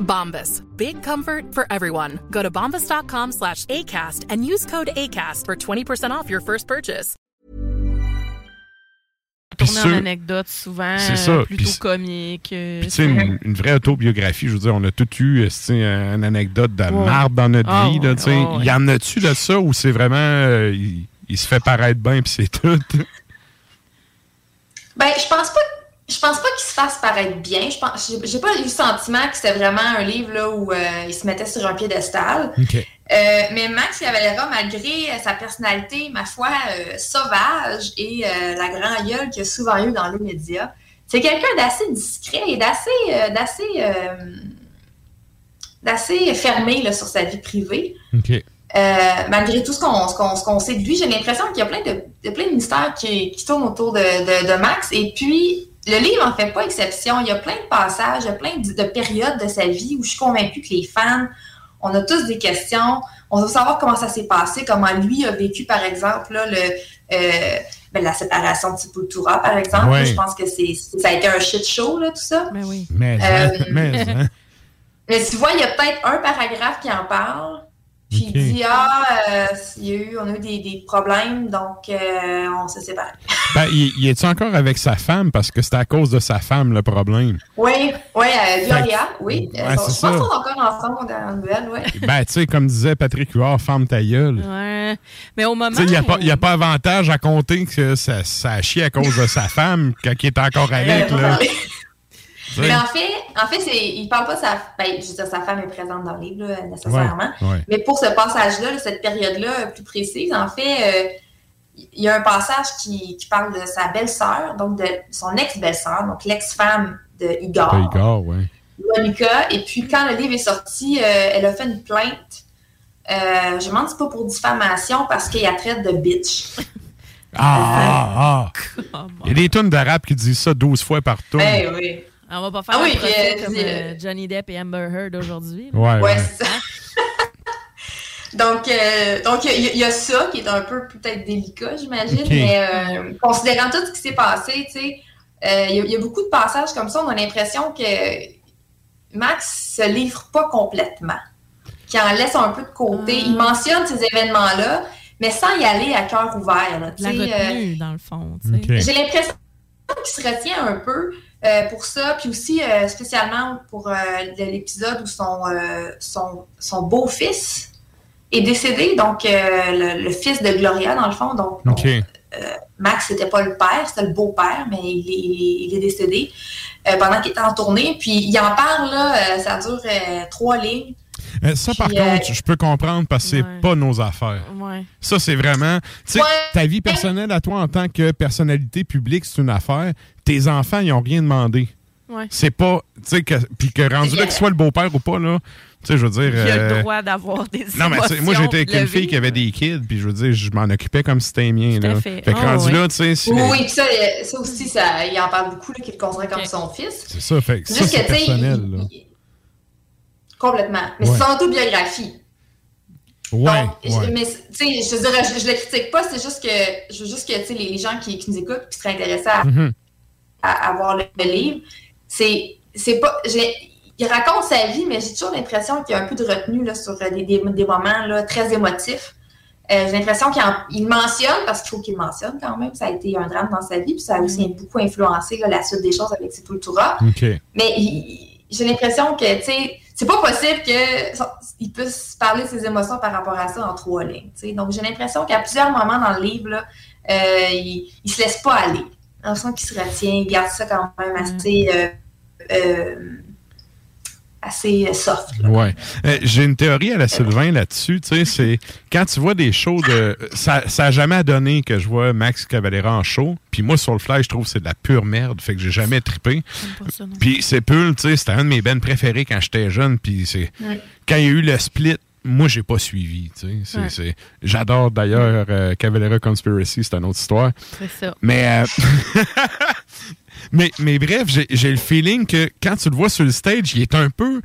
Bombas. Big comfort for everyone. Go to bombas.com slash ACAST and use code ACAST for 20% off your first purchase. Tourner en anecdote souvent C'est ça, euh, plutôt puis- comique. euh, Puis, tu sais, une, une vraie autobiographie, je veux dire, on a tout eu, sais, une anecdote de Ouais. marde dans notre Ah vie, là, sais? ah ouais. Y en a-tu de ça ou c'est vraiment, euh, il, il se fait paraître bien puis c'est tout? Ben, je pense pas. Je pense pas qu'il se fasse paraître bien. Je pense, j'ai- pas eu le sentiment que c'était vraiment un livre là, où euh, il se mettait sur un piédestal. Euh, mais Max Cavalera, malgré euh, sa personnalité, ma foi, euh, sauvage et la grande gueule qu'il a souvent eu dans les médias, c'est quelqu'un d'assez discret et d'assez d'assez d'assez fermé là, sur sa vie privée. Malgré tout ce qu'on ce qu'on- ce qu'on sait de lui, j'ai l'impression qu'il y a plein de, a plein de mystères qui, qui tournent autour de, de- de Max. Et puis, le livre en fait pas exception. Il y a plein de passages, il y a plein de, de périodes de sa vie où je suis convaincue que les fans, on a tous des questions. On veut savoir comment ça s'est passé, comment lui a vécu, par exemple, là, le, euh, ben, la séparation de Sepultura, par exemple. Ouais. Je pense que c'est ça a été un shit show, là, tout ça. Mais oui. Mais, Euh, mais, hein. [laughs] Mais tu vois, il y a peut-être un paragraphe qui en parle. Puis il dit Ah, euh, il y a eu, on a eu des, des problèmes, donc euh, on s'est séparés. [laughs] Ben, il, il est encore avec sa femme? Parce que c'était à cause de sa femme le problème? Oui, oui, euh, Gloria, oui. Ouais, Euh, c'est je pense qu'ils sont encore ensemble dans la nouvelle, oui. [laughs] Ben, tu sais, comme disait Patrick Huard, ferme ta gueule. Ouais. Mais au moment. Tu sais, il n'y a, pas- y a pas avantage à compter que ça, ça a chié à cause de sa femme quand il est encore [laughs] avec. Euh, Là. Mais en fait, en fait c'est, il parle pas de sa. Ben, je veux dire, sa femme est présente dans le livre, là, nécessairement. Ouais, ouais. Mais pour ce passage-là, là, cette période-là plus précise, en fait, euh, il y a un passage qui, qui parle de sa belle-sœur, donc de son ex-belle-sœur, donc l'ex-femme de Igor, Igor, ouais. Monica. Et puis, quand le livre est sorti, euh, elle a fait une plainte. Euh, je me demande si c'est pas pour diffamation parce qu'il la traite de bitch. Ah, ah, ah. [laughs] Il y a des tonnes rap qui disent ça 12 fois par tour. Eh oui. On va pas faire Ah un oui, puis, euh, comme euh, Johnny Depp et Amber Heard aujourd'hui. Ouais, Ouais, ouais. c'est ça. [laughs] donc, euh, donc il y, a- il y a ça qui est un peu peut-être délicat, j'imagine, mais euh, considérant tout ce qui s'est passé, tu sais, euh, il y, a- il y a beaucoup de passages comme ça, on a l'impression que Max se livre pas complètement, qu'il en laisse un peu de côté. Il mentionne ces événements-là, mais sans y aller à cœur ouvert. là, La euh, retenue, dans le fond. j'ai l'impression qu'il se retient un peu euh, pour ça, puis aussi euh, spécialement pour euh, de l'épisode où son, euh, son, son beau-fils est décédé, donc euh, le, le fils de Gloria, dans le fond. Donc. Max, c'était pas le père, c'était le beau-père, mais il est, il est- décédé euh, pendant qu'il était en tournée. Puis il en parle, là, euh, ça dure euh, trois lignes. Ça, par Puis, euh, contre, je peux comprendre parce que c'est Ouais. pas nos affaires. Ouais. Ça, c'est vraiment. Tu sais, Ouais. ta vie personnelle à toi en tant que personnalité publique, c'est une affaire. Tes enfants, ils ont rien demandé. Ouais. C'est pas. Tu sais, que, puis que rendu là, qu'il soit le beau-père ou pas, là, tu sais, je veux dire. Il a euh, le droit d'avoir des Non, mais moi, j'étais avec une fille qui avait des kids, puis je veux dire, je m'en occupais comme si c'était mien. Là. fait. que Ah, rendu ouais. là, tu sais, Oui, puis ça, euh, ça aussi, ça, il en parle beaucoup, là, qu'il le considère comme son fils. c'est ça, fait que C'est ça, juste c'est que, tu sais, personnel. Complètement. Mais Ouais. c'est son autobiographie. Ouais, Donc, je- ouais. mais tu sais, je veux dire, je, le critique pas, c'est juste que je veux juste que tu sais, les, les gens qui, qui nous écoutent qui seraient intéressés à, Mhm. À, à voir le, le livre, c'est c'est pas. Il raconte sa vie, mais j'ai toujours l'impression qu'il y a un peu de retenue là, sur euh, des, des, des moments là, très émotifs. Euh, j'ai l'impression qu'il en- il mentionne, parce qu'il faut qu'il mentionne quand même, ça a été un drame dans sa vie, puis ça a aussi beaucoup influencé là, la suite des choses avec Sepultura. OK. Mais il- j'ai l'impression que, tu sais, c'est pas possible qu'il puisse parler de ses émotions par rapport à ça en trois lignes. Donc, j'ai l'impression qu'à plusieurs moments dans le livre, là, euh, il, il se laisse pas aller. J'ai l'impression qu'il se retient, il garde ça quand même assez, euh, euh, assez soft. là. Ouais. Euh, J'ai une théorie à la Sylvain là-dessus. Tu sais, c'est quand tu vois des shows de. Ça, ça a jamais donné que je vois Max Cavalera en show. Puis moi, sur le fly, je trouve que c'est de la pure merde. Fait que j'ai jamais trippé. Puis c'est Pull, tu sais, c'était un de mes bands préférés quand j'étais jeune. Puis c'est. Ouais. Quand il y a eu le split, moi, j'ai pas suivi. Ouais. J'adore d'ailleurs euh, Cavalera Conspiracy, c'est une autre histoire. C'est ça. Mais, euh, [laughs] mais, mais bref, j'ai le feeling que quand tu le vois sur le stage, il est un peu.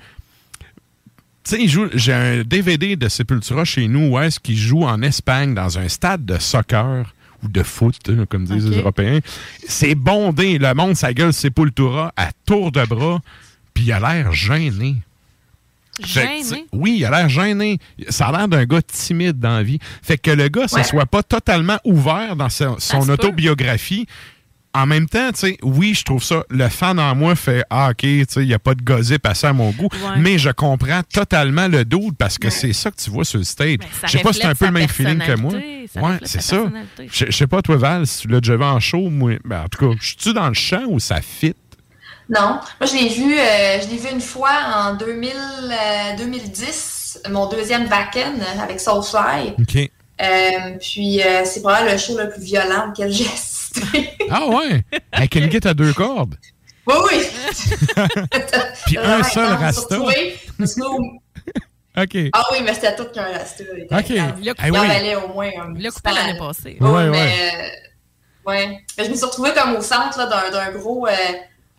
Tu sais, il joue- j'ai un DVD de Sepultura chez nous où est-ce qu'il joue en Espagne dans un stade de soccer ou de foot, comme disent les Européens. C'est bondé. Le monde, sa gueule Sepultura à tour de bras, puis il a l'air gêné. Fait que, tu sais, Gêné? oui, il a l'air gêné. Ça a l'air d'un gars timide dans la vie. Fait que le gars, ne Ouais. soit pas totalement ouvert dans son autobiographie. En même temps, tu sais, oui, je trouve ça. Le fan en moi fait Ah, OK, tu sais, il n'y a pas de gossip assez à mon goût. Ouais. Mais je comprends totalement le doute parce que c'est ça que tu vois sur le stage. ça Je sais pas si c'est un peu le même feeling que moi. ça Ouais, c'est ça. Je sais pas, toi, Val, si tu l'as déjà vu en show, moi. ben, en tout cas, je suis-tu dans le champ ou ça fit? Non, moi je l'ai vu, euh, je l'ai vu une fois en 2000, euh, 2010, mon deuxième back-end avec Soulfly. OK. Euh, puis euh, c'est probablement le show le plus violent auquel j'ai assisté. Ah ouais? Avec une guitare à deux cordes. oui, oui. [laughs] Puis un seul rasta. OK. Ah oui, mais c'était tout qu'un rasta. Ok. Il a Il coupé. en valait au moins un Il l'a coupé l'année passée. Oui, Ouais, mais, ouais. euh, ouais. Mais je me suis retrouvée comme au centre d'un gros,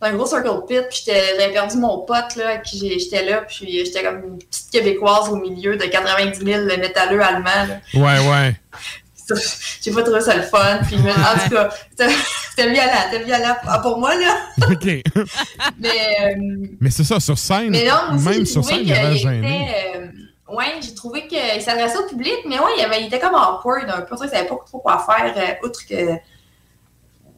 euh, d'un gros circle pit, puis j'avais perdu mon pote là, qui j'étais là, puis j'étais comme une petite québécoise au milieu de 90 000 métalleux allemands. là. Ouais, ouais. [laughs] J'ai pas trouvé ça le fun. Puis, en tout cas, c'était violent, c'était violent pour- pour moi, là. OK. [laughs] Mais, euh, Mais c'est ça, sur scène, mais non, aussi, même sur scène, il a l'air qu'il gêné. était, euh, ouais, j'ai trouvé qu'il s'adressait au public, mais ouais, il, avait, il était comme awkward un peu. Sais, Il savait pas trop quoi faire, euh, outre que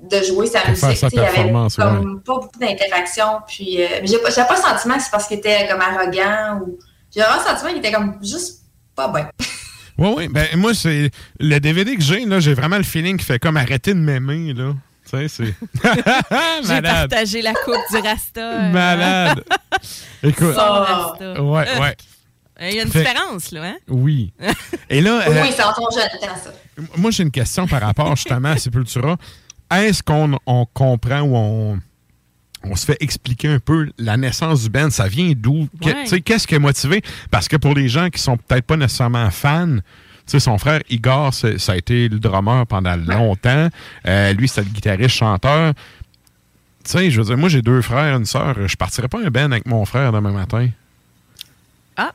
de jouer sa musique. faire sa il y avait performance, comme pas beaucoup d'interaction. Puis, euh, j'ai pas, j'avais pas le sentiment que c'est parce qu'il était comme arrogant ou. J'ai vraiment le sentiment qu'il était comme juste pas bien. [laughs] Oui, oui. Ben, moi, c'est le DVD que j'ai, là, j'ai vraiment le feeling qui fait comme arrêter de m'aimer, là. Tu sais, c'est. [laughs] J'ai Malade. partagé la coupe du Rasta. euh, Malade. [laughs] Écoute. Son Rasta. Ouais, ouais. Il y a une Fait- différence, là, hein? Oui. Et là, Oui, euh, c'est en ton jeune temps, ça. moi, j'ai une question par rapport justement à Sepultura. Est-ce qu'on on comprend ou on, on se fait expliquer un peu la naissance du band? Ça vient d'où? Ouais. Qu'est-ce qui a motivé? Parce que pour les gens qui sont peut-être pas nécessairement fans, tu sais, son frère Igor, ça a été le drummer pendant longtemps. Euh, lui, c'était le guitariste chanteur. Tu sais, je veux dire, moi, j'ai deux frères, une sœur. Je partirais pas un band avec mon frère demain matin. Ah,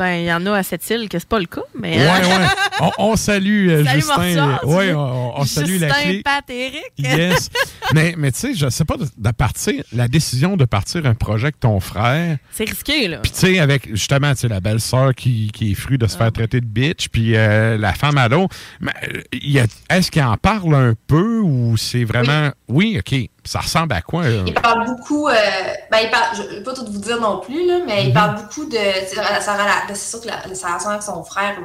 ben, il y en a à cette île que c'est pas le cas, mais. Ouais, ouais. [laughs] On, on salue euh, Justin. On, on salue la Justin, clé. Pat, Eric. [laughs] Yes. mais mais tu sais, je sais pas, de, de partir, la décision de partir un projet avec ton frère, C'est risqué, là. puis tu sais, avec justement, tu sais, la belle-sœur qui, qui est fruit de se Ah. faire traiter de bitch, puis euh, la femme à l'eau, euh, est-ce qu'il en parle un peu ou c'est vraiment. Oui, OK. Ça ressemble à quoi? euh? Il parle beaucoup, euh, ben il parle, je ne vais pas tout vous dire non plus, là, mais Mhm. il parle beaucoup de, c'est ben, sûr que la, sa relation avec son frère,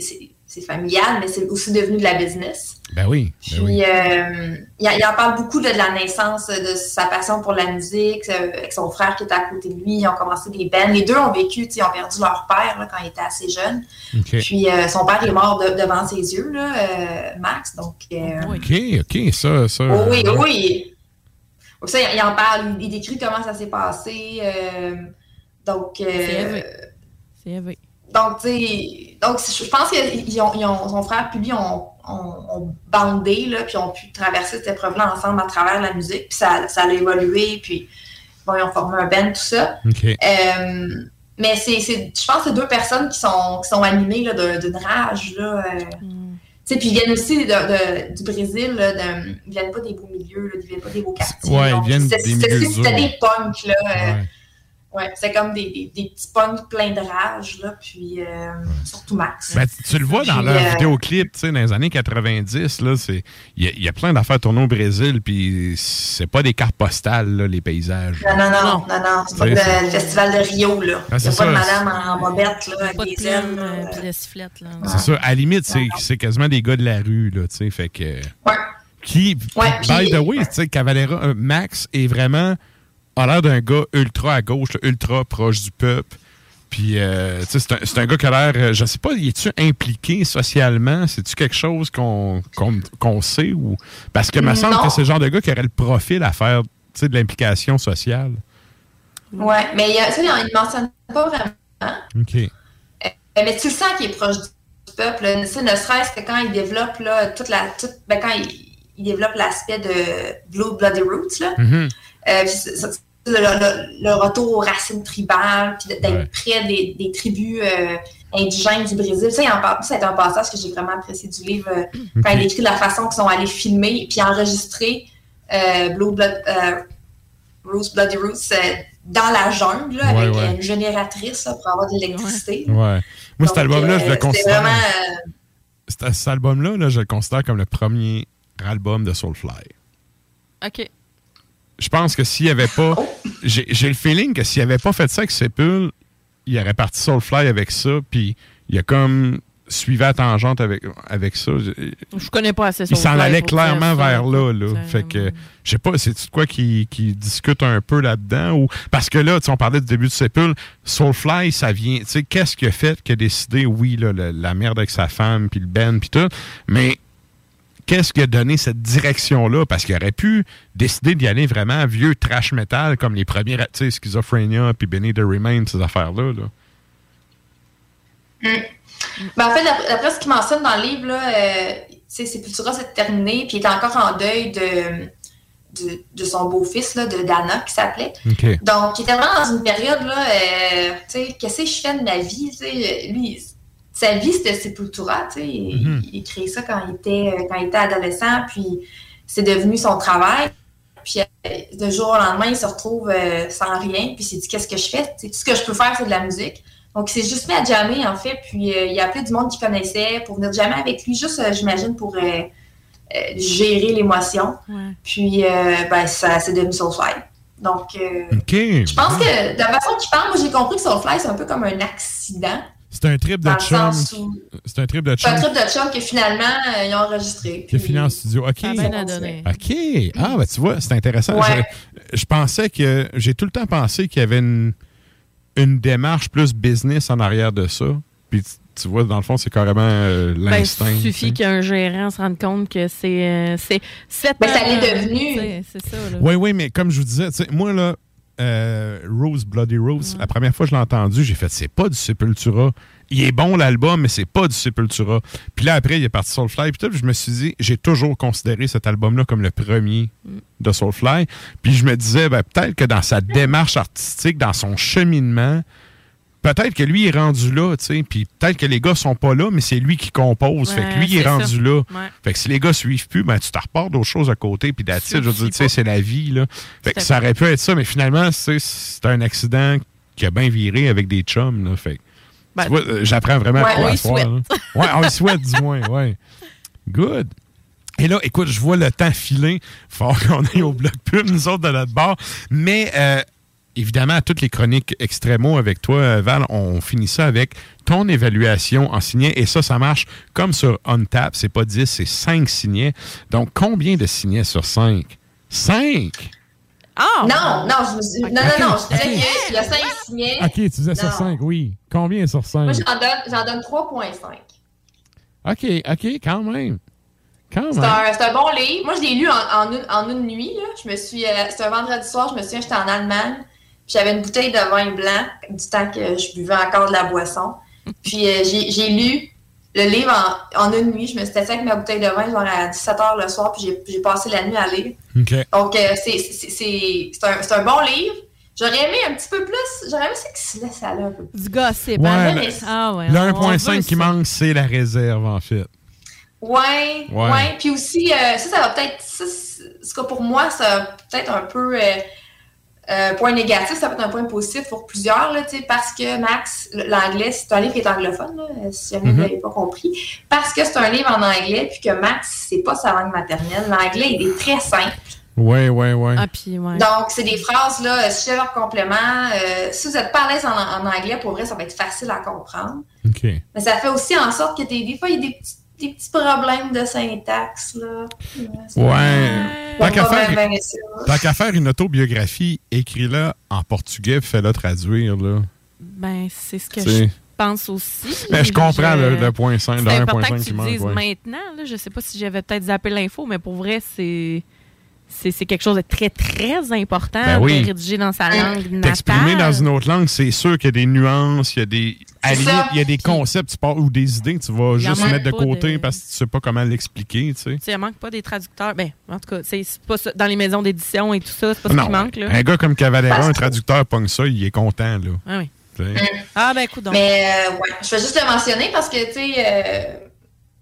c'est- c'est familial, mais c'est aussi devenu de la business. Ben oui. ben oui. Puis, euh, il, il en parle beaucoup de, de la naissance, de sa passion pour la musique, euh, avec son frère qui était à côté de lui. Ils ont commencé des bands. Les deux ont vécu, tu sais, ils ont perdu leur père là, quand ils étaient assez jeunes. OK. Puis, euh, son père est mort de- devant ses yeux, là, euh, Max. Donc, euh, OK, OK, ça, ça. Oh oui, euh, oui. Donc ça, il, il en parle, il, il décrit comment ça s'est passé. euh, donc, euh, C'est donc, tu sais, donc je pense que ont, ils ont- son frère puis lui ont, ont- ont bandé, là, puis ont pu traverser cette épreuve-là ensemble à travers la musique. Puis ça, ça a évolué, puis bon, ils ont formé un band, tout ça. Euh, mais c'est, c'est- je pense que c'est deux personnes qui sont, qui sont animées d'une rage. Là, euh. Tu sais, puis ils viennent aussi de- de- du Brésil, là, de- ils viennent pas des beaux milieux, là, ils viennent pas des beaux quartiers. Ouais, ils viennent c'était- des c'était- milieux C'était des punks, là. euh, Ouais, c'est comme des, des, des petits punks pleins de rage, là, puis euh, surtout Max. Ben, tu le vois dans Puis, leur euh, vidéoclip, tu sais, dans les années 90, là, c'est, il y, a- il y a plein d'affaires tournées au Brésil, puis c'est pas des cartes postales, là, les paysages. Non, non, non, non, non, c'est pas le, le festival de Rio, là. Ah, Il y a c'est pas de ça. madame en, en bobette, là, avec Pas de des ailes. là. euh, puis de sifflette, là. C'est ça. À la limite, c'est, c'est quasiment des gars de la rue, là, tu sais, fait que... Qui, Ouais, by puis- the way, tu sais, Cavalera, euh, Max est vraiment, a l'air d'un gars ultra à gauche, ultra proche du peuple. Puis, euh, c'est un, c'est un gars qui a l'air, euh, je sais pas, y es-tu impliqué socialement? C'est-tu quelque chose qu'on qu'on qu'on sait? ou? Parce que me semble que c'est le genre de gars qui aurait le profil à faire, de l'implication sociale. Ouais, mais il y a- ça, il ne mentionne pas vraiment. OK. Euh, mais tu le sens qu'il est proche du peuple. ne serait-ce que quand il développe là, toute la. toute- ben, quand il, il développe l'aspect de Blue Bloody Roots, là. Mhm. Euh, le, le- le retour aux racines tribales, puis d'être près des, des tribus euh, indigènes du Brésil. Ça, il en parle- ça, c'est un passage que j'ai vraiment apprécié du livre, euh, quand Ok. il écrit de la façon qu'ils sont allés filmer puis enregistrer euh, Blue Blood, euh, Rose Bloody Roots euh, dans la jungle, là, Ouais, avec ouais. une génératrice là, pour avoir de l'électricité. Ouais. Moi, cet album-là, je euh, le c'est considère. vraiment, euh, cet- Cet album-là, là, je le considère comme le premier album de Soulfly. OK. Je pense que s'il n'y avait pas. J'ai le feeling que s'il n'avait pas fait ça avec Sepul, il aurait parti Soulfly avec ça, puis il a comme suivi à tangente avec, avec ça. Je connais pas assez Il s'en Soulfly allait clairement vers là. là. Fait que, je sais pas, c'est quoi qui, qui discute un peu là-dedans? ou Parce que là, on parlait du début de Sepul, Soulfly, ça vient. Tu sais, qu'est-ce qui a fait qui a décidé, oui, là, le- la merde avec sa femme, puis le Ben, puis tout, mais qu'est-ce qui a donné cette direction-là? Parce qu'il aurait pu décider d'y aller vraiment vieux trash metal comme les premiers, tu sais, Schizophrenia, puis Benny the Remain, ces affaires-là. Là. Mm. Ben, en fait, d'après ce qu'il mentionne dans le livre, là, euh, Sepultura s'est terminé, puis il est encore en deuil de, de, de son beau-fils, là, de Dana, qui s'appelait. Donc, il était vraiment dans une période, là, euh, tu sais, qu'est-ce que je fais de ma vie, tu sais, lui, sa vie, c'était Sepultura, tu sais, il, Mhm. il créé ça quand il était, quand il était adolescent, puis c'est devenu son travail. Puis, euh, de jour au lendemain, il se retrouve euh, sans rien, puis il s'est dit, qu'est-ce que je fais? Tu sais, tout ce que je peux faire, c'est de la musique. Donc, il s'est juste mis à jammer, en fait, puis euh, il a appelé du monde qu'il connaissait pour venir jammer avec lui, juste, euh, j'imagine, pour euh, euh, gérer l'émotion. Puis, euh, ben, ça c'est devenu Soulfly. Donc, euh, je pense que de la façon qu'il parle, moi, j'ai compris que Soulfly, c'est un peu comme un accident. C'est un trip de chum. C'est un trip de C'est un chum trip de chum que finalement, euh, ils ont enregistré. qui a fini en studio. OK. Ça. OK. Ah, ben tu vois, c'est intéressant. Ouais. Je, je pensais que. J'ai tout le temps pensé qu'il y avait une, une démarche plus business en arrière de ça. Puis tu, tu vois, dans le fond, c'est carrément euh, Ben, l'instinct. il suffit qu'un gérant se rende compte que c'est euh, c'est cette Ben, ça l'est devenu. C'est c'est ça là. Oui, oui, mais comme je vous disais, tu sais, moi, là, euh, Rose, Bloody Rose, la première fois que je l'ai entendu, j'ai fait, c'est pas du Sepultura. Il est bon l'album, mais c'est pas du Sepultura. Puis là, après, il est parti Soulfly. Puis tout, puis je me suis dit, j'ai toujours considéré cet album-là comme le premier de Soulfly. Puis je me disais, ben, peut-être que dans sa démarche artistique, dans son cheminement, peut-être que lui est rendu là, tu sais. Puis peut-être que les gars sont pas là, mais c'est lui qui compose. fait que lui, il est rendu ça. là. Ouais. Fait que si les gars suivent plus, ben, tu te repars d'autres choses à côté, puis it. Je veux dire, tu sais, c'est la vie, là. Fait que ça aurait pu être ça, mais finalement, c'est un accident qui a bien viré avec des chums, là. Fait Ben, euh, j'apprends vraiment ouais, quoi à y soir, là. Ouais, on le souhaite, du moins, ouais. Good. Et là, écoute, je vois le temps filer. Faut qu'on aille au bloc pub, nous autres, de notre bord. Mais, euh, évidemment, toutes les chroniques extrémo avec toi, euh, Val, on finit ça avec ton évaluation en signet. Et ça, ça marche comme sur OnTap. C'est pas 10, c'est 5 signets. Donc, combien de signets sur 5? 5! Ah! Non, non, je me suis- non, non, non, je dirais Ok. qu'il y a 5 signets. OK, tu disais sur Non. 5, oui. Combien sur 5? Moi, j'en donne, j'en donne 3,5. OK, OK, quand même. Quand C'est même. un, c'est un bon livre. Moi, je l'ai lu en, en une, en une nuit. Là. Je me suis, euh, c'était un vendredi soir, je me souviens, j'étais en Allemagne. J'avais une bouteille de vin blanc du temps que je buvais encore de la boisson. Puis euh, j'ai, lu le livre en, en une nuit. Je me suis assis avec ma bouteille de vin genre à 17h le soir, puis j'ai, passé la nuit à lire. Donc, euh, c'est, c'est, c'est, c'est un, c'est un bon livre. J'aurais aimé un petit peu plus. J'aurais aimé ça qu'il se laisse aller un peu plus. Du gossip. Ouais, hein? le- Ah ouais. Le on- on 1.5 veut qui manque, c'est la réserve, en fait. Ouais, Ouais. ouais. Puis aussi, euh, ça, ça va peut-être. Ce que pour moi, ça va peut-être un peu. euh, Euh, point négatif, ça peut être un point positif pour plusieurs, là, tu sais, parce que Max, l'anglais, c'est un livre qui est anglophone, là, euh, si jamais vous Mhm. ne l'avez pas compris. Parce que c'est un livre en anglais, puis que Max, c'est pas sa langue maternelle. L'anglais, il est très simple. Ouais, ouais, ouais. Ah, puis, ouais. Donc, c'est des phrases, là, sujet, verbe, complément. Euh, si vous n'êtes pas à l'aise en, en anglais, pour vrai, ça va être facile à comprendre. OK. Mais ça fait aussi en sorte que des fois, il y a des petits, des petits problèmes de syntaxe, là. Ouais. Tant qu'à faire, une autobiographie, écris-la en portugais, puis fais-la traduire, là. Ben, c'est ce que je pense aussi. Mais je comprends le, le point 5, C'est le important 1.5 que qui manque. dises ouais. maintenant. Là. Je sais pas si j'avais peut-être zappé l'info, mais pour vrai, c'est. C'est c'est quelque chose de très, très important Ben oui. de rédiger dans sa langue T'exprimer natale. dans une autre langue, c'est sûr qu'il y a des nuances, il y a des il y a des concepts tu pars- ou des idées que tu vas juste mettre de côté de- parce que tu sais pas comment l'expliquer, tu sais. Tu sais, il manque pas des traducteurs. Ben, en tout cas, c'est c'est pas ça. Dans les maisons d'édition et tout ça, c'est pas ce qui manque. Là. un gars comme Cavalera, un traducteur pogne ça, il est content là. Ah oui. Ah, ben, écoute donc. Mais euh, ouais, je vais juste le mentionner parce que, tu sais, euh,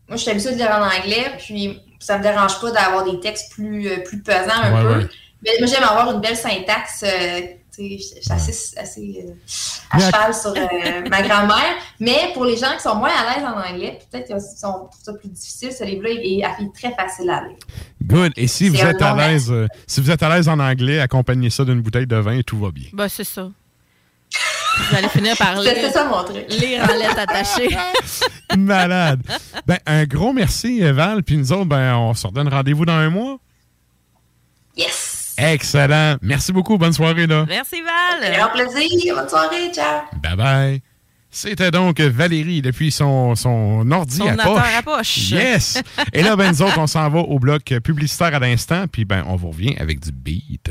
moi, je suis habituée de lire en anglais, puis ça me dérange pas d'avoir des textes plus, euh, plus pesants un Ouais, peu. ouais. Mais moi, j'aime avoir une belle syntaxe. euh, tu sais, je suis assez, assez euh, à cheval sur euh, ma grand-mère. Mais pour les gens qui sont moins à l'aise en anglais, peut-être qu'ils sont- trouvent ça plus difficile, ce livre-là, est, est très facile à lire. Good. Et si vous êtes à l'aise, euh, si vous êtes à l'aise en anglais, accompagnez ça d'une bouteille de vin et tout va bien. Ben, c'est ça. Vous allez finir par lire. C'est ça mon truc. Lire en lettres attachées. [laughs] Malade. Ben, un gros merci, Val. Puis nous autres, ben, on se redonne rendez-vous dans un mois. Yes! Excellent. Merci beaucoup. Bonne soirée, là. Merci, Val. Grand plaisir. Bonne soirée. Ciao. Bye bye. C'était donc Valérie depuis son, son ordi Son à poche. à poche. Yes! [laughs] Et là, ben, nous autres, on s'en va au bloc publicitaire à l'instant, puis ben, on vous revient avec du beat.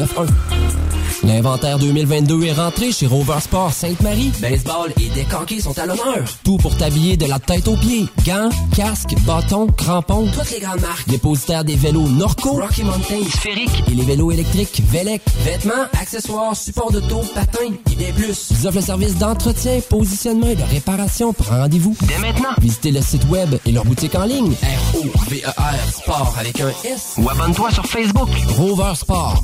left over. L'inventaire 2022 est rentré chez Rover Sport Sainte-Marie. Baseball et décanqués sont à l'honneur. Tout pour t'habiller de la tête aux pieds. Gants, casques, bâtons, crampons, toutes les grandes marques. Dépositaire des vélos Norco, Rocky Mountain, Sphérique et les vélos électriques Velec. Vêtements, accessoires, supports d'auto, patins et bien plus. Ils offrent le service d'entretien, positionnement et de réparation. Prends rendez-vous dès maintenant. Visitez le site web et leur boutique en ligne. R-O-V-E-R Sport avec un S. Ou abonne-toi sur Facebook. Rover Sport.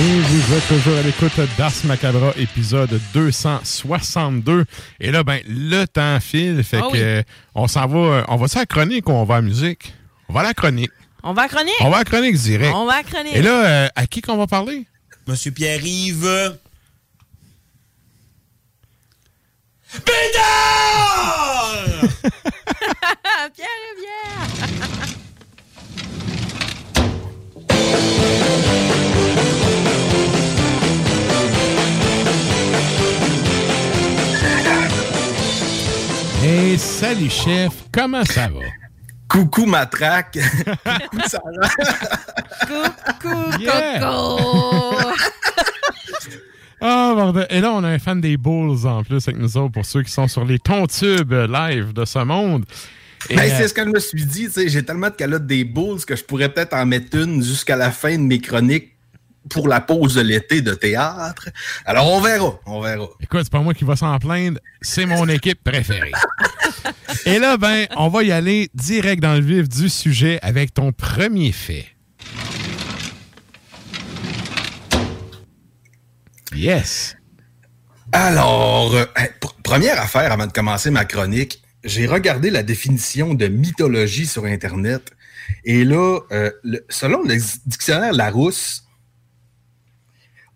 Et vous êtes toujours à l'écoute d'Ars Macabra, épisode 262. Et là, ben, le temps file, fait Ah que oui. on s'en va, euh, on va ça à la chronique ou on va à la musique? On va à la chronique. On va à chronique? On va à la chronique direct. On va à chronique. Et là, euh, à qui qu'on va parler? Monsieur Pierre-Yves. [laughs] [laughs] Pierre Rivière. [laughs] Hey, salut chef, comment ça va? Coucou Matraque. Coucou, Yeah. Coco. Ah, bordel. Et là, on a un fan des Bulls en plus avec nous autres pour ceux qui sont sur les tontubes live de ce monde. Et, Ben, euh, c'est ce que je me suis dit. tu sais, J'ai tellement de calottes des Bulls que je pourrais peut-être en mettre une jusqu'à la fin de mes chroniques pour la pause de l'été de théâtre. Alors, on verra. On verra. Écoute, c'est pas moi qui va s'en plaindre, c'est mon équipe préférée. Et là, ben, on va y aller direct dans le vif du sujet avec ton premier fait. Yes. Alors, euh, première affaire avant de commencer ma chronique, j'ai regardé la définition de mythologie sur Internet. Et là, euh, le- selon le dictionnaire Larousse,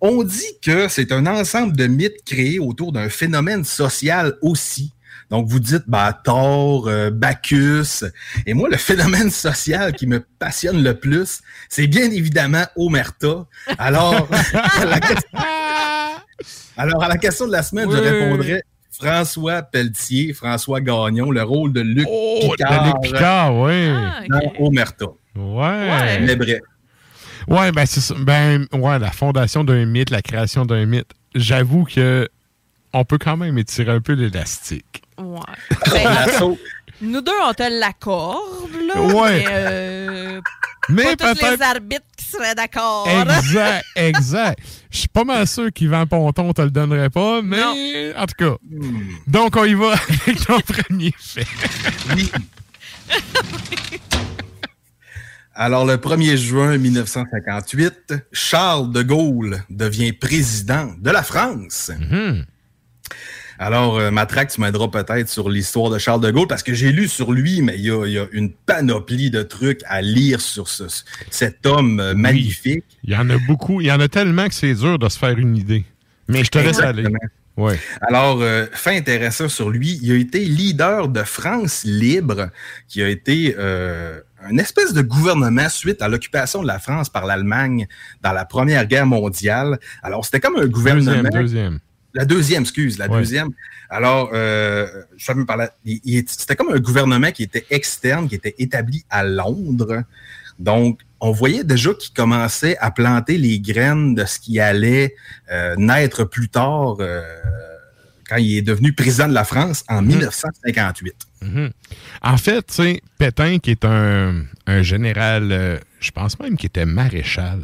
on dit que c'est un ensemble de mythes créés autour d'un phénomène social aussi. Donc, vous dites, bah, Thor, euh, Bacchus. Et moi, le phénomène social qui me passionne le plus, c'est bien évidemment Omerta. Alors, [laughs] la question- [laughs] alors, à la question de la semaine, je Oui. répondrais François Pelletier, François Gagnon, le rôle de Luc Picard. de Luc Picard, oui. Dans Omerta. Ouais. Mais bref. Ouais, ben, c'est ça. Ben, ouais, la fondation d'un mythe, la création d'un mythe. J'avoue que on peut quand même étirer un peu l'élastique. Ouais. La Ben, nous deux, on te l'accorde, là. Ouais. Mais, euh, Mais pas tous les arbitres qui seraient d'accord. Exact, [laughs] exact. Je suis pas mal sûr qu'Yvan Ponton te le donnerait pas, mais en tout cas. Donc, on y va [laughs] avec ton premier fait. [laughs] Alors, le 1er juin 1958, Charles de Gaulle devient président de la France. Alors, euh, Matraque, tu m'aideras peut-être sur l'histoire de Charles de Gaulle, parce que j'ai lu sur lui, mais il y a, il y a une panoplie de trucs à lire sur ce- cet homme euh, magnifique. Il y en a beaucoup. Il y en a tellement que c'est dur de se faire une idée. Mais je te laisse aller. Ouais. Alors, euh, fait intéressant sur lui, il a été leader de France libre, qui a été euh, une espèce de gouvernement suite à l'occupation de la France par l'Allemagne dans la Première Guerre mondiale. Alors, c'était comme un gouvernement... Deuxième, deuxième. La deuxième, excuse, la Ouais. deuxième. Alors, euh, je savais même par là, il- il est- c'était comme un gouvernement qui était externe, qui était établi à Londres. Donc, on voyait déjà qu'il commençait à planter les graines de ce qui allait euh, naître plus tard euh, quand il est devenu président de la France en 1958. Mhm. En fait, tu sais, Pétain, qui est un, un général, euh, je pense même qu'il était maréchal,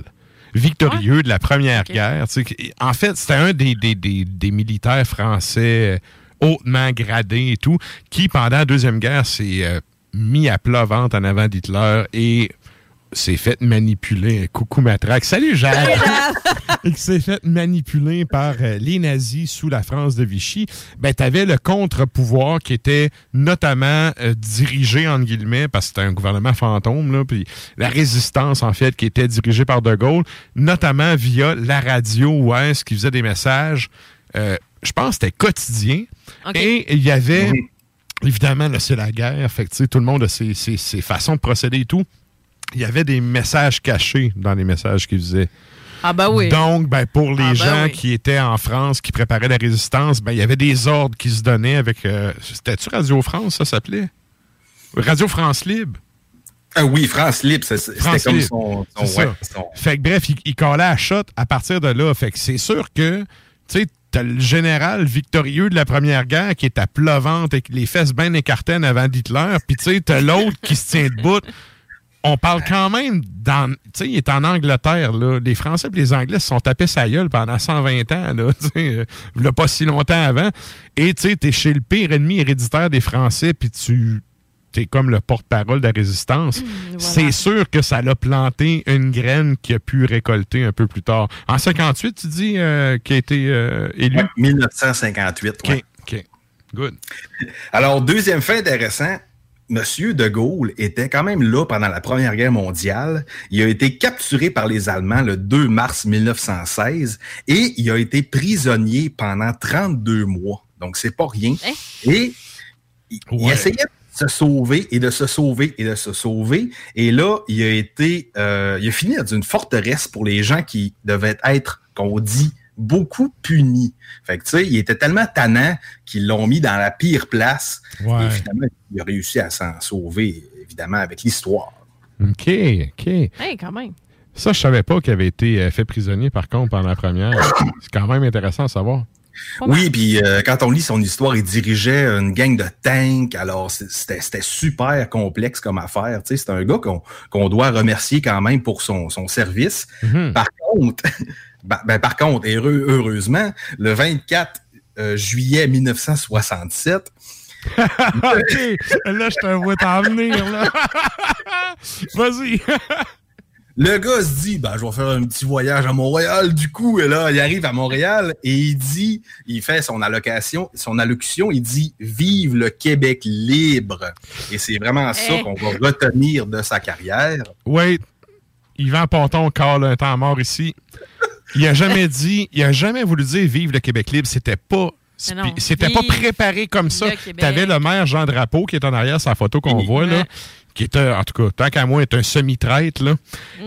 victorieux de la Première Guerre. tu sais, qui- en fait, c'était un des, des, des, des militaires français euh, hautement gradés et tout, qui, pendant la Deuxième Guerre, s'est euh, mis à plat ventre en avant d'Hitler et s'est fait manipuler. Coucou Matraque. Salut Jacques! [laughs] et qui s'est fait manipuler par euh, les nazis sous la France de Vichy, ben, tu avais le contre-pouvoir qui était notamment euh, dirigé, entre guillemets, parce que c'était un gouvernement fantôme, là, puis la résistance, en fait, qui était dirigée par De Gaulle, notamment via la radio ouest qui faisait des messages, euh, je pense que c'était quotidien. Et il y avait... Évidemment, là, c'est la guerre. Fait que, tout le monde a ses, ses- ses façons de procéder et tout. Il y avait des messages cachés dans les messages qu'ils faisaient. Ah ben oui. Donc, ben, pour les Ah ben gens oui. qui étaient en France, qui préparaient la résistance, ben, il y avait des ordres qui se donnaient avec... euh, C'était-tu Radio France, ça s'appelait? Radio France Libre? Ah oui, France Libre, c'est- c'était France comme Libre. son... son- C'est ouais, ça. son- Fait que bref, il, il collait à shot à partir de là. Fait que c'est sûr que, tu sais, t'as le général victorieux de la Première Guerre qui est à plat ventre avec les fesses bien écartées avant d'Hitler, puis tu sais, t'as l'autre qui se tient debout. On parle quand même dans. Tu sais, il est en Angleterre, là. Les Français et les Anglais se sont tapés sa gueule pendant 120 ans, là. [laughs] Tu sais, euh, pas si longtemps avant. Et tu sais, t'es chez le pire ennemi héréditaire des Français, puis tu. T'es comme le porte-parole de la résistance. C'est sûr que ça l'a planté une graine qui a pu récolter un peu plus tard. En 58, tu dis, euh, qui a été euh, élu? Ouais, 1958, ouais. OK. Good. [laughs] Alors, deuxième fait intéressant, Monsieur de Gaulle était quand même là pendant la Première Guerre mondiale. Il a été capturé par les Allemands le 2 mars 1916 et il a été prisonnier pendant 32 mois. Donc, c'est pas rien. Et il, essayait de se sauver et de se sauver et de se sauver. Et là, il a été, euh, il a fini dans une forteresse pour les gens qui devaient être, qu'on dit, beaucoup punis. Fait que, tu sais, il était tellement tannant qu'ils l'ont mis dans la pire place. Ouais. Et finalement, il a réussi à s'en sauver, évidemment, avec l'histoire. OK, OK. Hey, quand même. Ça, je savais pas qu'il avait été euh, fait prisonnier, par contre, pendant la première. C'est quand même intéressant à savoir. Oui, puis euh, quand on lit son histoire, il dirigeait une gang de tanks. Alors, c'était c'était super complexe comme affaire. Tu sais, c'est un gars qu'on qu'on doit remercier quand même pour son, son service. Mhm. Par contre, ben, ben, par contre, heureux- heureusement, le 24 euh, juillet 1967, [laughs] OK, là, je te vois t'en venir, là. [laughs] Vas-y. [laughs] Le gars se dit, ben, je vais faire un petit voyage à Montréal, du coup, et là, il arrive à Montréal et il dit, il fait son allocation, son allocution, il dit, vive le Québec libre. Et c'est vraiment ça Eh. qu'on va retenir de sa carrière. Wait, Yvan Ponton cale un temps mort ici. Il a jamais dit, il a jamais voulu dire vive le Québec libre. C'était pas. Non, C'était pas préparé comme ça. Québec. T'avais le maire Jean Drapeau qui est en arrière sa photo qu'on voit là, qui était en tout cas tant qu'à moi est un semi-traître là,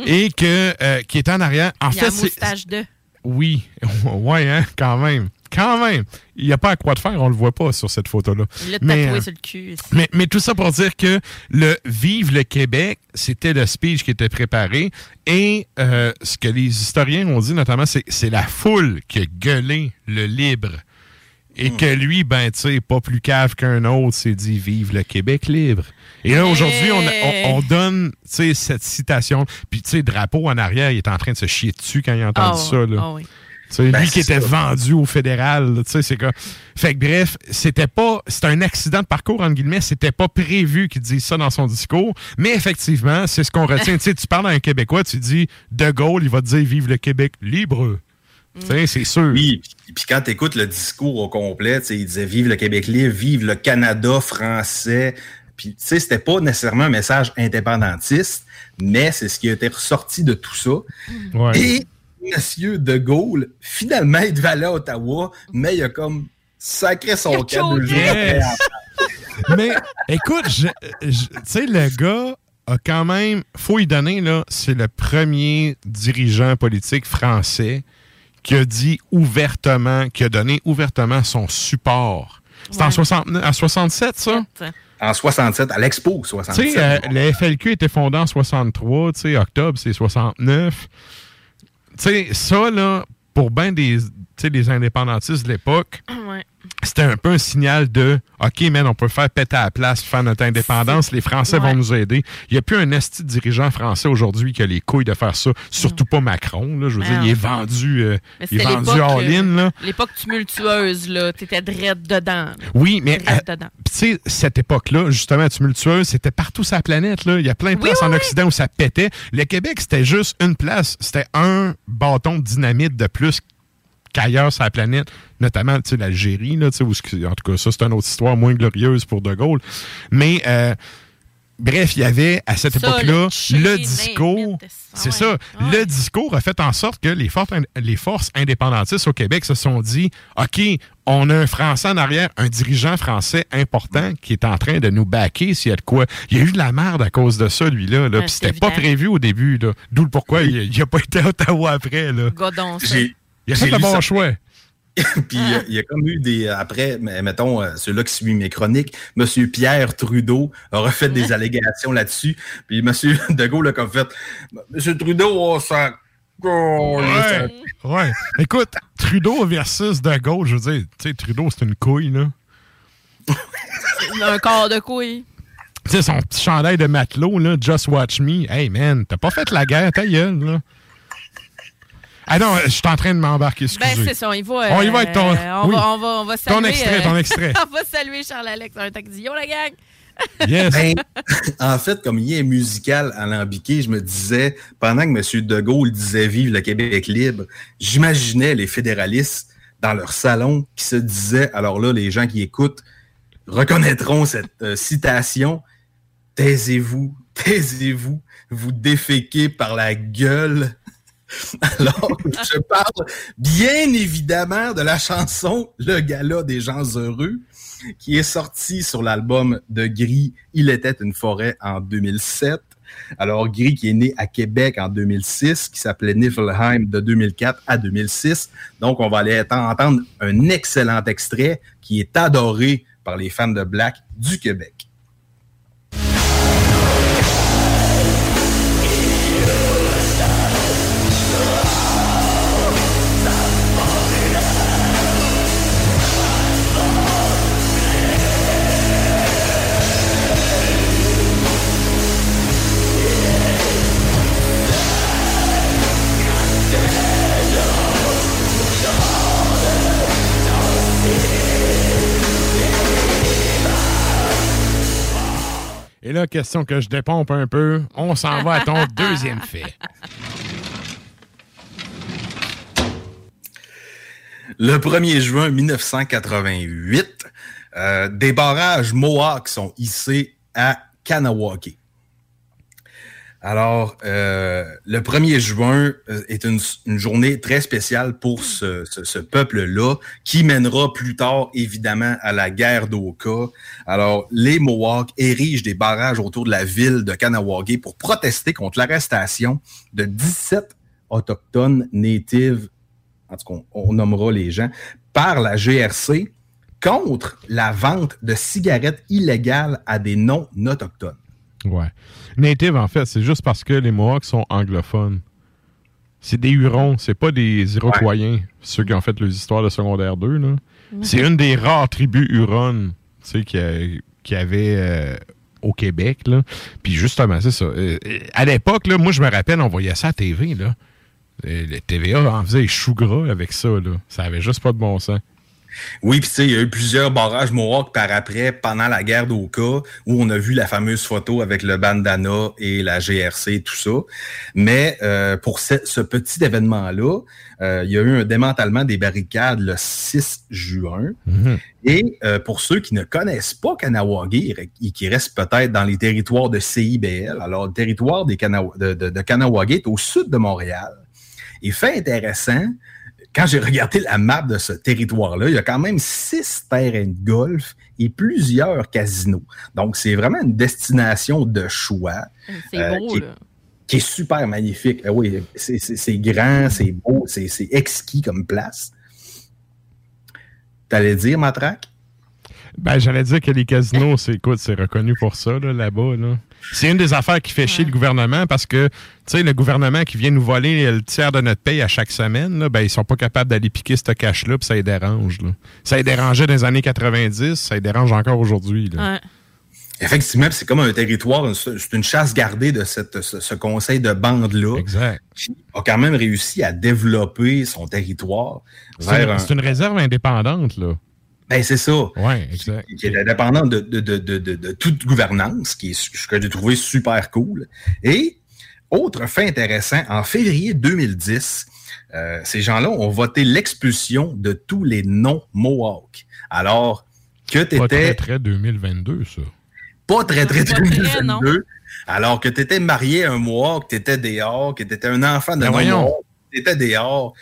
et que euh, qui était en arrière. En Mm. Il fait, c'est oui, [laughs] ouais hein, quand même, quand même. Il n'y a pas à quoi de faire, on le voit pas sur cette photo là. Il l'a Mais, tatoué euh, sur le cul. mais, mais tout ça pour dire que le Vive le Québec, c'était le speech qui était préparé. Et euh, ce que les historiens ont dit notamment, c'est c'est la foule qui a gueulé le libre. Et Hmm. que lui, ben, tu sais, pas plus cave qu'un autre, s'est dit Vive le Québec libre. Et là, aujourd'hui, on, on- on donne, tu sais, cette citation. Puis, tu sais, Drapeau en arrière, il est en train de se chier dessus quand il a entendu Ah, ça. Là. ah oui. Ben, lui qui c'est était ça. vendu au fédéral, là, tu sais, c'est quoi. Fait que bref, c'était pas, c'était un accident de parcours, entre guillemets, c'était pas prévu qu'il dise ça dans son discours, mais effectivement, c'est ce qu'on retient. tu sais, tu parles à un Québécois, tu dis De Gaulle, il va te dire Vive le Québec libre. C'est sûr. Oui, puis- puis quand tu écoutes le discours au complet, il disait vive le Québec libre, vive le Canada français. Puis, tu sais, c'était pas nécessairement un message indépendantiste, mais c'est ce qui a été ressorti de tout ça. Ouais. Et Monsieur De Gaulle, finalement, il devait aller à Ottawa, mais il a comme sacré son camp deux jours après. Yes. [laughs] Mais écoute, je- je- tu sais, le gars a quand même, faut y donner, là, c'est le premier dirigeant politique français qui a dit ouvertement, qui a donné ouvertement son support. C'est en Ouais. 69 en 67, ça? En 67, à l'Expo Tu 67. sais, euh, le FLQ était fondé en 63, tu sais, octobre, c'est 69. Tu sais, ça, là, pour bien des, des indépendantistes de l'époque, Ouais. C'était un peu un signal de OK, man, on peut faire péter à la place, faire notre indépendance. Les Français vont nous aider. Il n'y a plus un esti de dirigeant français aujourd'hui qui a les couilles de faire ça. Surtout pas Macron. Là, je veux Ah dire, il est vendu, euh, il est vendu all-in. euh, là. L'époque tumultueuse, là. T'étais drette dedans. là. Oui, mais euh, tu sais, cette époque-là, justement, tumultueuse, c'était partout sur la planète. Là. Il y a plein de Oui, places oui, en oui. Occident où ça pétait. Le Québec, c'était juste une place. C'était un bâton de dynamite de plus qu'ailleurs sur la planète, notamment tu sais, l'Algérie, là, tu sais, où ce- en tout cas, ça, c'est une autre histoire moins glorieuse pour De Gaulle. Mais euh, bref, il y avait à cette Ça, époque-là le discours. C'est ça. Le discours a fait en sorte que les forces, les forces indépendantistes au Québec se sont dit OK, on a un Français en arrière, un dirigeant français important qui est en train de nous baquer s'il y a de quoi. Il y a eu de la merde à cause de ça, lui-là. Là, Ouais, Puis c'est c'était pas prévu au début. là. D'où le pourquoi il n'a pas été à Ottawa après. Là. Godon, ça. J'ai- Il a fait le bon ça. choix. [laughs] Puis il y a- il y, a comme eu des. Après, mais mettons, euh, ceux-là qui suivent mes chroniques, M. Pierre Trudeau a refait des allégations là-dessus. Puis M. [laughs] De Gaulle a comme fait M. Trudeau, on s'en. Ouais, ouais. Écoute, Trudeau versus De Gaulle, je veux dire, tu sais, Trudeau, c'est une couille, là. [laughs] Un corps de couille. Tu sais, son petit chandail de matelot, là, Just Watch Me. Hey, man, t'as pas fait la guerre, ta gueule, là. Ah non, je suis en train de m'embarquer, Ben, excusez. c'est ça, on y va. On y va avec ton- euh, on, oui. va, on, va, on va Ton saluer, extrait, euh, ton extrait. [laughs] on va saluer Charles-Alex un taxillon, la gang. [laughs] Ben, [laughs] en fait, comme il est musical alambiqué, je me disais, pendant que M. De Gaulle disait Vive le Québec libre, j'imaginais les fédéralistes dans leur salon qui se disaient, alors là, les gens qui écoutent reconnaîtront cette euh, citation Taisez-vous, taisez-vous, vous déféquez par la gueule. [laughs] Alors, je parle bien évidemment de la chanson Le Gala des gens heureux, qui est sortie sur l'album de Gris, Il était une forêt en 2007. Alors, Gris qui est né à Québec en 2006, qui s'appelait Niflheim de 2004 à 2006. Donc, on va aller entendre un excellent extrait qui est adoré par les fans de Black du Québec. Et là, question que je dépompe un peu, on s'en va à ton [laughs] deuxième fait. Le 1er juin 1988, euh, des barrages Mohawk sont hissés à Kanawake. Alors, euh, le 1er juin euh, est une, journée très spéciale pour ce, peuple-là, qui mènera plus tard, évidemment, à la guerre d'Oka. Alors, les Mohawks érigent des barrages autour de la ville de Kanawake pour protester contre l'arrestation de 17 autochtones natives en tout cas, on nommera les gens, par la GRC contre la vente de cigarettes illégales à des non-autochtones. Ouais. Native, en fait, c'est juste parce que les Mohawks sont anglophones. C'est des Hurons, c'est pas des Iroquoiens, ceux qui ont fait les histoires de secondaire 2. là. C'est une des rares tribus Huronnes qui, a- qui avait euh, au Québec. Là. Puis justement, c'est ça. Euh, euh, à l'époque, là, moi, je me rappelle, on voyait ça à TV. Là. TVA en faisait chou gras avec ça. Là. Ça avait juste pas de bon sens. Oui, puis tu sais, il y a eu plusieurs barrages Mohawk par après, pendant la guerre d'Oka, où on a vu la fameuse photo avec le bandana et la GRC, tout ça. Mais euh, pour ce, ce petit événement-là, euh, il y a eu un démantèlement des barricades le 6 juin. Et euh, pour ceux qui ne connaissent pas Kanawagé et qui restent peut-être dans les territoires de CIBL, alors le territoire des Kana- de, de, de Kanawagé est au sud de Montréal. Et fait intéressant, quand j'ai regardé la map de ce territoire-là, il y a quand même six terrains de golf et plusieurs casinos. Donc, c'est vraiment une destination de choix. C'est euh, beau, qui, est- là. qui est super magnifique. Euh, oui, c'est- c'est c'est grand, c'est beau, c'est c'est exquis comme place. T'allais dire, Matraque? Ben, j'allais dire que les casinos, c'est écoute, c'est reconnu pour ça, là, là-bas. Là. C'est une des affaires qui fait chier le gouvernement parce que, tu sais, le gouvernement qui vient nous voler le tiers de notre paye à chaque semaine, là, ben, ils sont pas capables d'aller piquer ce cash-là, puis ça les dérange. là. Ça les dérangeait dans les années 90, ça les dérange encore aujourd'hui. Effectivement, c'est comme un territoire, c'est une chasse gardée de cette, ce, ce conseil de bande-là. Qui a quand même réussi à développer son territoire C'est une, un. une réserve indépendante, là. Ben, c'est ça. Oui, exact. Qui est indépendante de, de, de, de, de- de toute gouvernance, qui est ce que j'ai trouvé super cool. Et, autre fait intéressant, en février 2010, euh, ces gens-là ont voté l'expulsion de tous les non-Mohawks. Alors que tu Pas très, étais très 2022, ça. pas très, très, Pas très très, non. 2022, alors que tu étais marié à un Mohawk, tu étais dehors, que tu étais un enfant de Ben non-Mohawk, tu étais dehors.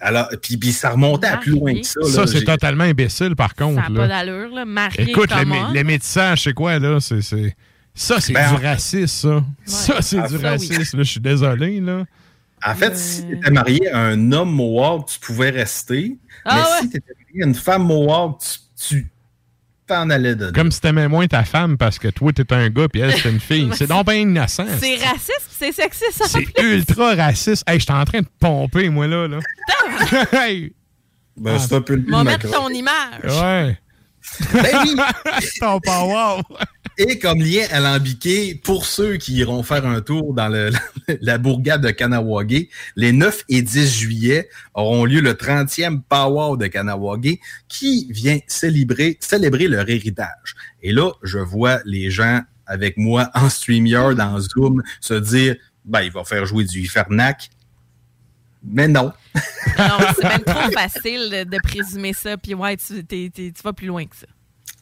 Alors, puis, puis ça remontait à plus loin que ça. Ça, c'est totalement imbécile, par contre. Ça n'a pas d'allure, là. Marié Écoute, le, comme mé- on. le métissage, c'est quoi, là? C'est, c'est- Ça, c'est Ben, du racisme, ça. Ça, c'est Ah, du oui. racisme. là. Je suis désolé, là. En fait, si tu étais marié à un homme Mohawk, tu pouvais rester. Ah mais ouais? si tu étais marié à une femme Mohawk, tu tu t'en allais de là. Comme si t'aimais moins ta femme parce que toi, t'es un gars puis elle, c'est une fille. [laughs] c'est donc bien innocent. C'est raciste, c'est sexiste. en C'est ultra raciste. Hey, j'étais en train de pomper, moi, là. là. [laughs] hey! Ben, c'est un peu le but Va mettre ton image. Ouais. Ben oui. [laughs] ton power. Et comme lien alambiqué, pour ceux qui iront faire un tour dans le- [laughs] la bourgade de Kanawagé, les 9 et 10 juillet auront lieu le 30e Powwow de Kanawagé qui vient célébrer, célébrer leur héritage. Et là, je vois les gens avec moi [laughs] en StreamYard, en Zoom, se dire, ben, il va faire jouer du Ifernac. Mais non. Non, c'est [laughs] même trop facile de, de présumer ça. Puis ouais, tu vas plus loin que ça.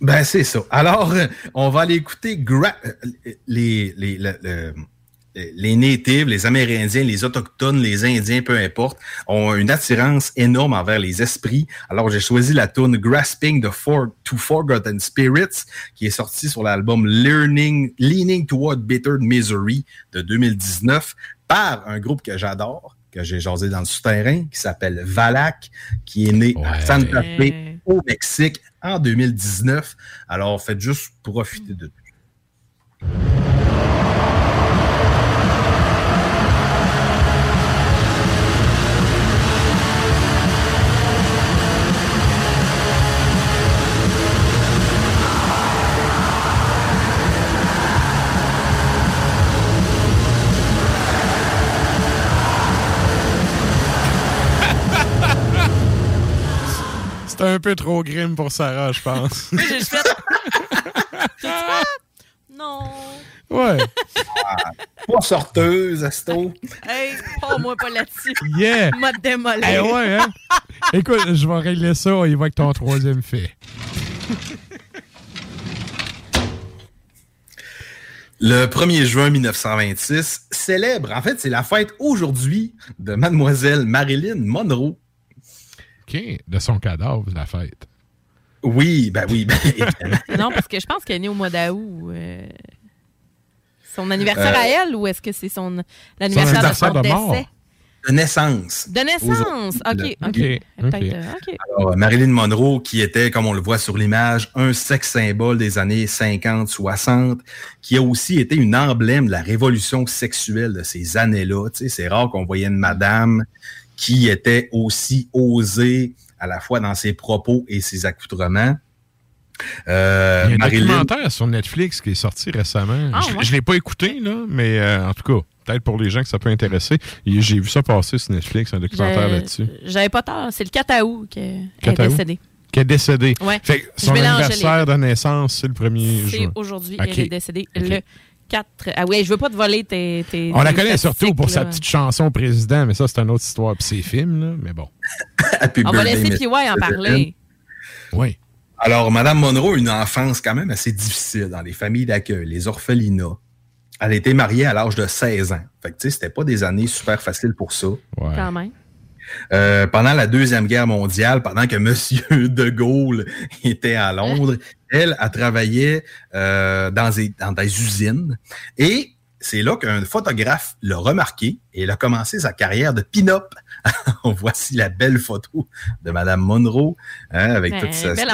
Ben, c'est ça. Alors, euh, on va aller écouter gra- euh, les, les, le- le- les natives, les Amérindiens, les Autochtones, les Indiens, peu importe, ont une attirance énorme envers les esprits. Alors, j'ai choisi la tune Grasping the For to Forgotten Spirits, qui est sortie sur l'album Learning, Leaning Toward Bitter Misery de 2019 par un groupe que j'adore, que j'ai jasé dans le souterrain, qui s'appelle Valak, qui est né à Santa Fe, au Mexique, en 2019. Alors, faites juste profiter de tout. Un peu trop grim pour Sarah, je pense. [laughs] J'ai juste fait. [laughs] Non. ouais. Ah, pas sorteuse, Asto. Hey, pas moi pas là-dessus. Yeah. M'a démolé. Eh ouais, hein? Écoute, je vais régler ça, on y va avec ton troisième fait. Le 1er juin 1926 célèbre, en fait, c'est la fête aujourd'hui de mademoiselle Marilyn Monroe. OK, de son cadavre, la fête. Oui, ben oui, ben, [laughs] évidemment. Non, parce que je pense qu'elle est née au mois d'août. euh, Son anniversaire Euh, à elle ou est-ce que c'est son l'anniversaire de son anniversaire de mort. décès? de naissance. De naissance. OK. OK. Euh. Alors, Marilyn Monroe, qui était, comme on le voit sur l'image, un sex symbole des années 50-60, qui a aussi été une emblème de la révolution sexuelle de ces années-là. Tu sais, c'est rare qu'on voyait une madame qui était aussi osée à la fois dans ses propos et ses accoutrements. Euh, Il y a un documentaire sur Netflix qui est sorti récemment. Ah, je ouais? ne l'ai pas écouté, là, mais euh, en tout cas, peut-être pour les gens que ça peut intéresser. J'ai vu ça passer sur Netflix, un documentaire là-dessus. J'avais pas tort. C'est le 4 août qu'elle est 4 août? décédée. Qui est décédé. Ouais. Fait que Je son anniversaire de naissance, c'est le 1er C'est juin. aujourd'hui. OK. Elle est décédée le 4. Ah oui, je veux pas te voler tes. tes On la connaît surtout pour sa petite chanson président, mais ça, c'est une autre histoire. Puis ses films, là, mais bon. [laughs] On va laisser PY en parler. Oui. Alors, Madame Monroe a une enfance quand même assez difficile dans les familles d'accueil, les orphelinats. Elle a été mariée à l'âge de 16 ans. Fait que, tu sais, c'était pas des années super faciles pour ça. Quand même. Euh, pendant la Deuxième Guerre mondiale, pendant que [laughs] Monsieur de Gaulle était à Londres, elle a travaillé euh, dans, des, dans des usines. Et c'est là qu'un photographe l'a remarqué et elle a commencé sa carrière de pin-up. [laughs] Voici la belle photo de Madame Monroe hein, avec Ben, toute sa, belle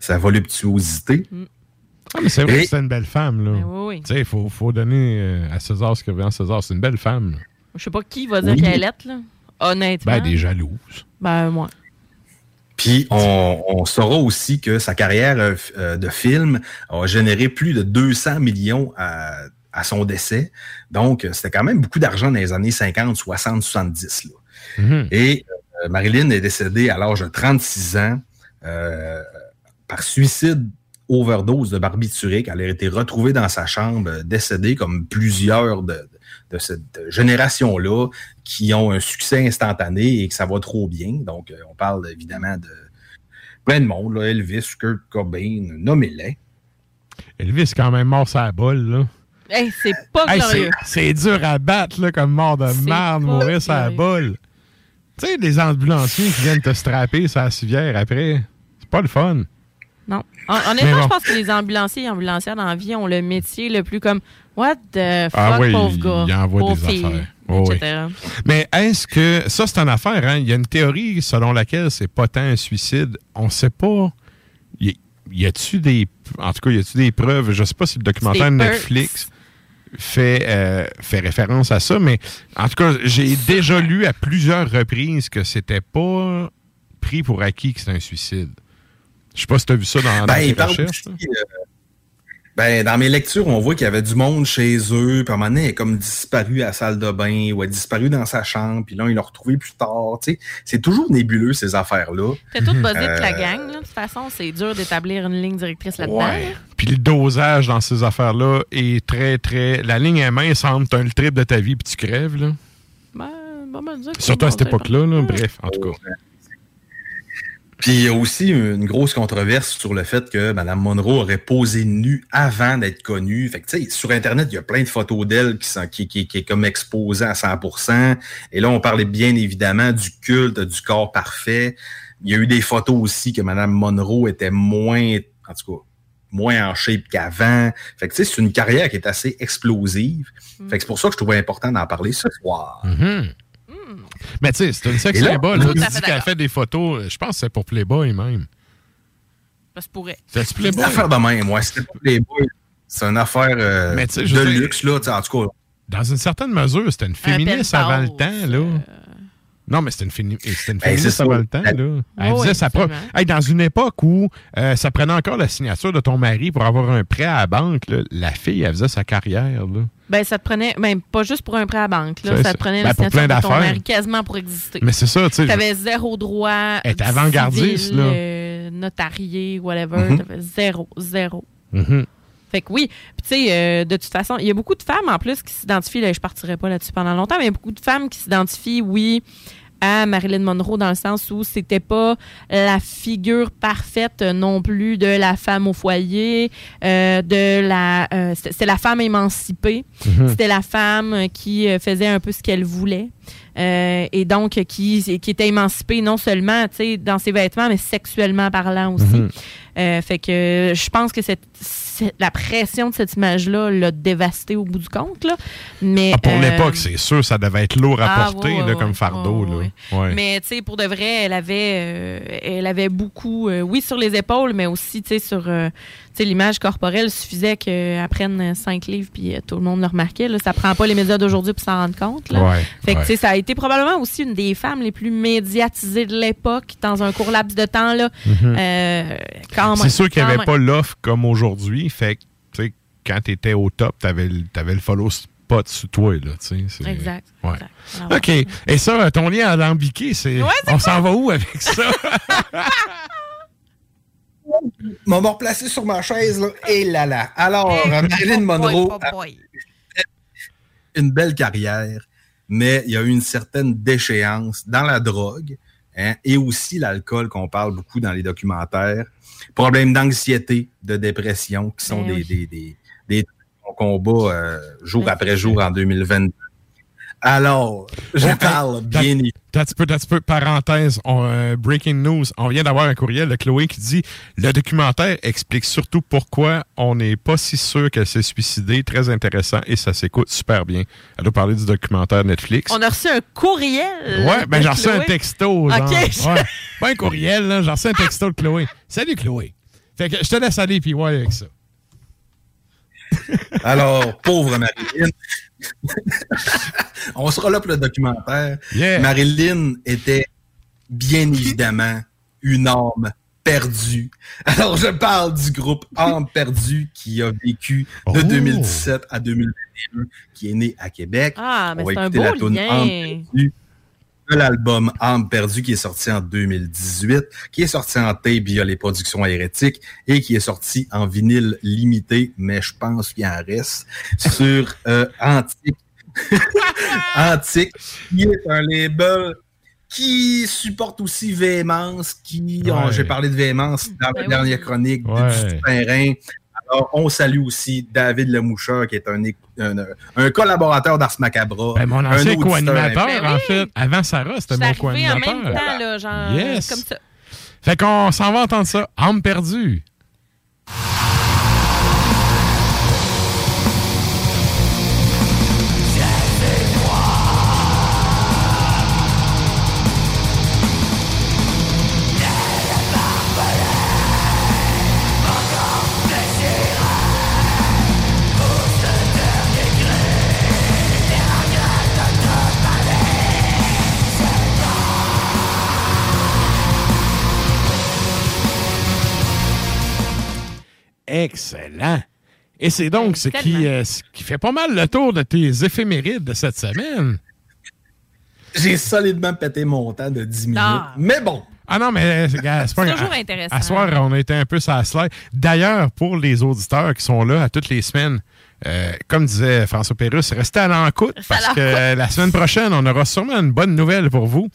sa voluptuosité. Mm. Ah, mais c'est vrai Et- que c'est une belle femme, là. Ben oui, oui. Tu sais, il faut, faut donner à César ce que vient à César. C'est une belle femme. là. Je sais pas qui va dire Oui. qu'elle est, là. Honnêtement. Ben, des jalouses. Ben, moi. Puis on, on saura aussi que sa carrière euh, euh, de film a généré plus de 200 millions à, à son décès. Donc, euh, c'était quand même beaucoup d'argent dans les années 50, 60, 70. Là. Mhm. Et euh, Marilyn est décédée à l'âge de 36 ans euh, par suicide overdose de barbiturique. Elle a été retrouvée dans sa chambre, décédée comme plusieurs de, de cette génération-là qui ont un succès instantané et que ça va trop bien. Donc, euh, on parle évidemment de plein de monde, là, Elvis, Kurt Cobain, nommez-les. Elvis quand même mort sa bolle, là. Hey, c'est pas Hey, glorieux. c'est- c'est dur à battre, là, comme mort de marde, pas mourir sa bolle. Tu sais, des ambulanciers qui viennent te strapper sa civière après. C'est pas le fun. Non. Mais Honnêtement, bon. je pense que les ambulanciers et ambulancières dans la vie ont le métier le plus comme What the fuck, Ah oui, pauvre gars. il envoie pauvre des fille, affaires. Oh oui. Mais est-ce que. Ça, c'est une affaire, hein? Il y a une théorie selon laquelle c'est pas tant un suicide. On sait pas. Y, y a-tu des. En tout cas, y a-tu des preuves? Je sais pas si le documentaire perks. Netflix fait, euh, fait référence à ça, mais en tout cas, j'ai déjà lu à plusieurs reprises que c'était pas pris pour acquis que c'était un suicide. Je sais pas si tu as vu ça dans, dans Ben, tes il recherches. aussi, euh, ben, dans mes lectures, on voit qu'il y avait du monde chez eux, puis à un moment donné, elle est comme disparu à la salle de bain, ou elle est disparu dans sa chambre, puis là, ils l'ont retrouvé plus tard. tu sais. C'est toujours nébuleux, ces affaires-là. T'es toute buzzée de la Euh, gang, là. De toute façon, c'est dur d'établir une ligne directrice là-dedans. Ouais. Puis le dosage dans ces affaires-là est très, très. La ligne est mince entre t'as le trip de ta vie puis tu crèves, là. Ben, que Surtout à cette époque-là, là. Bref, en tout cas. Puis il y a aussi une grosse controverse sur le fait que Mme Monroe aurait posé nue avant d'être connue. Fait que, tu sais, sur Internet, il y a plein de photos d'elle qui, sont, qui, qui, qui est comme exposée à 100% Et là, on parlait bien évidemment du culte du corps parfait. Il y a eu des photos aussi que Mme Monroe était moins, en tout cas, moins en shape qu'avant. Fait que, tu sais, c'est une carrière qui est assez explosive. Fait que c'est pour ça que je trouvais important d'en parler ce soir. Mhm. Mais tu sais, c'est une sex symbole. Tu dis fait qu'elle fait des photos, je pense que c'est pour Playboy même. Ça se pourrait. C'est C'est une affaire de même, moi. C'était pas Playboy. C'est une affaire euh, Mais tu sais, de luxe, là. En tout cas, Dans une certaine mesure, c'était une féministe avant le temps, là. Non, mais c'était une, c'était une Ben, féministe avant le temps, là. Elle Oh, faisait oui, sa propre. Hey, dans une époque où euh, ça prenait encore la signature de ton mari pour avoir un prêt à la banque, là, la fille, elle faisait sa carrière, là. Ben, ça te prenait, même pas juste pour un prêt à banque, là. Ça ça. te prenait Ben, la signature plein de ton mari quasiment pour exister. Mais c'est ça, tu sais. T'avais zéro droit. Elle était avant-gardiste, là. euh, notarié, whatever. Mhm. T'avais zéro, zéro. Mhm. Fait que oui. Puis tu sais, euh, de toute façon, il y a beaucoup de femmes en plus qui s'identifient, là, je partirai pas là-dessus pendant longtemps, mais il y a beaucoup de femmes qui s'identifient, oui, à Marilyn Monroe dans le sens où c'était pas la figure parfaite non plus de la femme au foyer, euh, de la euh, c'était c'est la femme émancipée, Mhm. c'était la femme qui euh, faisait un peu ce qu'elle voulait. euh, et donc qui, qui était émancipée non seulement dans ses vêtements, mais sexuellement parlant aussi. Mhm. Euh, fait que je pense que cette, cette- la pression de cette image-là l'a dévastée au bout du compte. Là. Mais, Ah, pour euh, l'époque, c'est sûr, ça devait être lourd à ah, porter, ouais, là, ouais, comme ouais, fardeau, là. Mais tu sais, pour de vrai, elle avait, euh, elle avait beaucoup, oui, sur les épaules, mais aussi, sur, l'image corporelle suffisait qu'elle prenne cinq livres puis tout le monde le remarquait. Là. Ça prend pas les médias d'aujourd'hui pour s'en rendre compte. Là. Fait que, ça a été probablement aussi une des femmes les plus médiatisées de l'époque dans un court laps de temps, là. Quand même, C'est sûr qu'il n'y avait même. pas l'offre comme aujourd'hui. Fait que, tu sais, quand tu étais au top, tu avais, le follow spot sur toi, là, tu sais. c'est- Exact. Ouais. Alors, OK. Et ça, ton lien alambiqué, c'est. Ouais, c'est on s'en va où avec ça? [laughs] m'a me replacé sur ma chaise, là. Et là là. Alors, euh, Marilyn Monroe une belle carrière, mais il y a eu une certaine déchéance dans la drogue hein, et aussi l'alcool qu'on parle beaucoup dans les documentaires. Problèmes d'anxiété, de dépression, qui sont Ben des, des, des, des trucs qu'on combat euh, jour après jour en 2022. Alors, je Oh, parle hey, bien t'as- peu, t'as un petit peu, parenthèse, on, euh, breaking news. On vient d'avoir un courriel de Chloé qui dit Le documentaire explique surtout pourquoi on n'est pas si sûr qu'elle s'est suicidée. Très intéressant et ça s'écoute super bien. Elle doit parler du documentaire Netflix. On a reçu un courriel. Ouais, ben j'ai reçu un texto. Genre. OK. Ouais. [laughs] Pas un courriel, là. J'ai reçu un texto de Chloé. Salut, Chloé. Fait que je te laisse aller puis ouais avec ça. [laughs] Alors, pauvre Marilyn. [laughs] On sera là pour le documentaire. Marilyn était bien évidemment une âme perdue. [laughs] Alors, je parle du groupe Âme perdue qui a vécu de 2017 à 2021, qui est né à Québec. Ah, mais On va c'est un écouter beau la toune lien. Âme perdue de l'album Âme perdue qui est sorti en 2018, qui est sorti en tape via les productions hérétiques et qui est sorti en vinyle limité, mais je pense qu'il en reste, [laughs] sur euh, Antique. [laughs] Antique, qui est un label qui supporte aussi Véhémence, qui, Ouais. j'ai parlé de Véhémence dans la dernière chronique Ouais. du terrain. Alors, on salue aussi David Lemoucheur, qui est un, é- un, un collaborateur d'Ars Macabra. Ben, mon un ancien co-animateur, infidèle. en fait. Avant Sarah, c'était mon arrivée en co-animateur. même temps, là, genre, Yes. comme ça. Fait qu'on s'en va entendre ça. Âme perdue. Excellent. Et c'est donc ce qui, tellement. euh, ce qui fait pas mal le tour de tes éphémérides de cette semaine. J'ai solidement pété mon temps de 10 minutes. Ah. Mais bon. Ah non, mais c'est gars, c'est toujours intéressant. À soir, on a été un peu sur la slide. D'ailleurs, pour les auditeurs qui sont là à toutes les semaines, euh, comme disait François Pérusse, restez à l'encoute parce que la semaine prochaine, on aura sûrement une bonne nouvelle pour vous.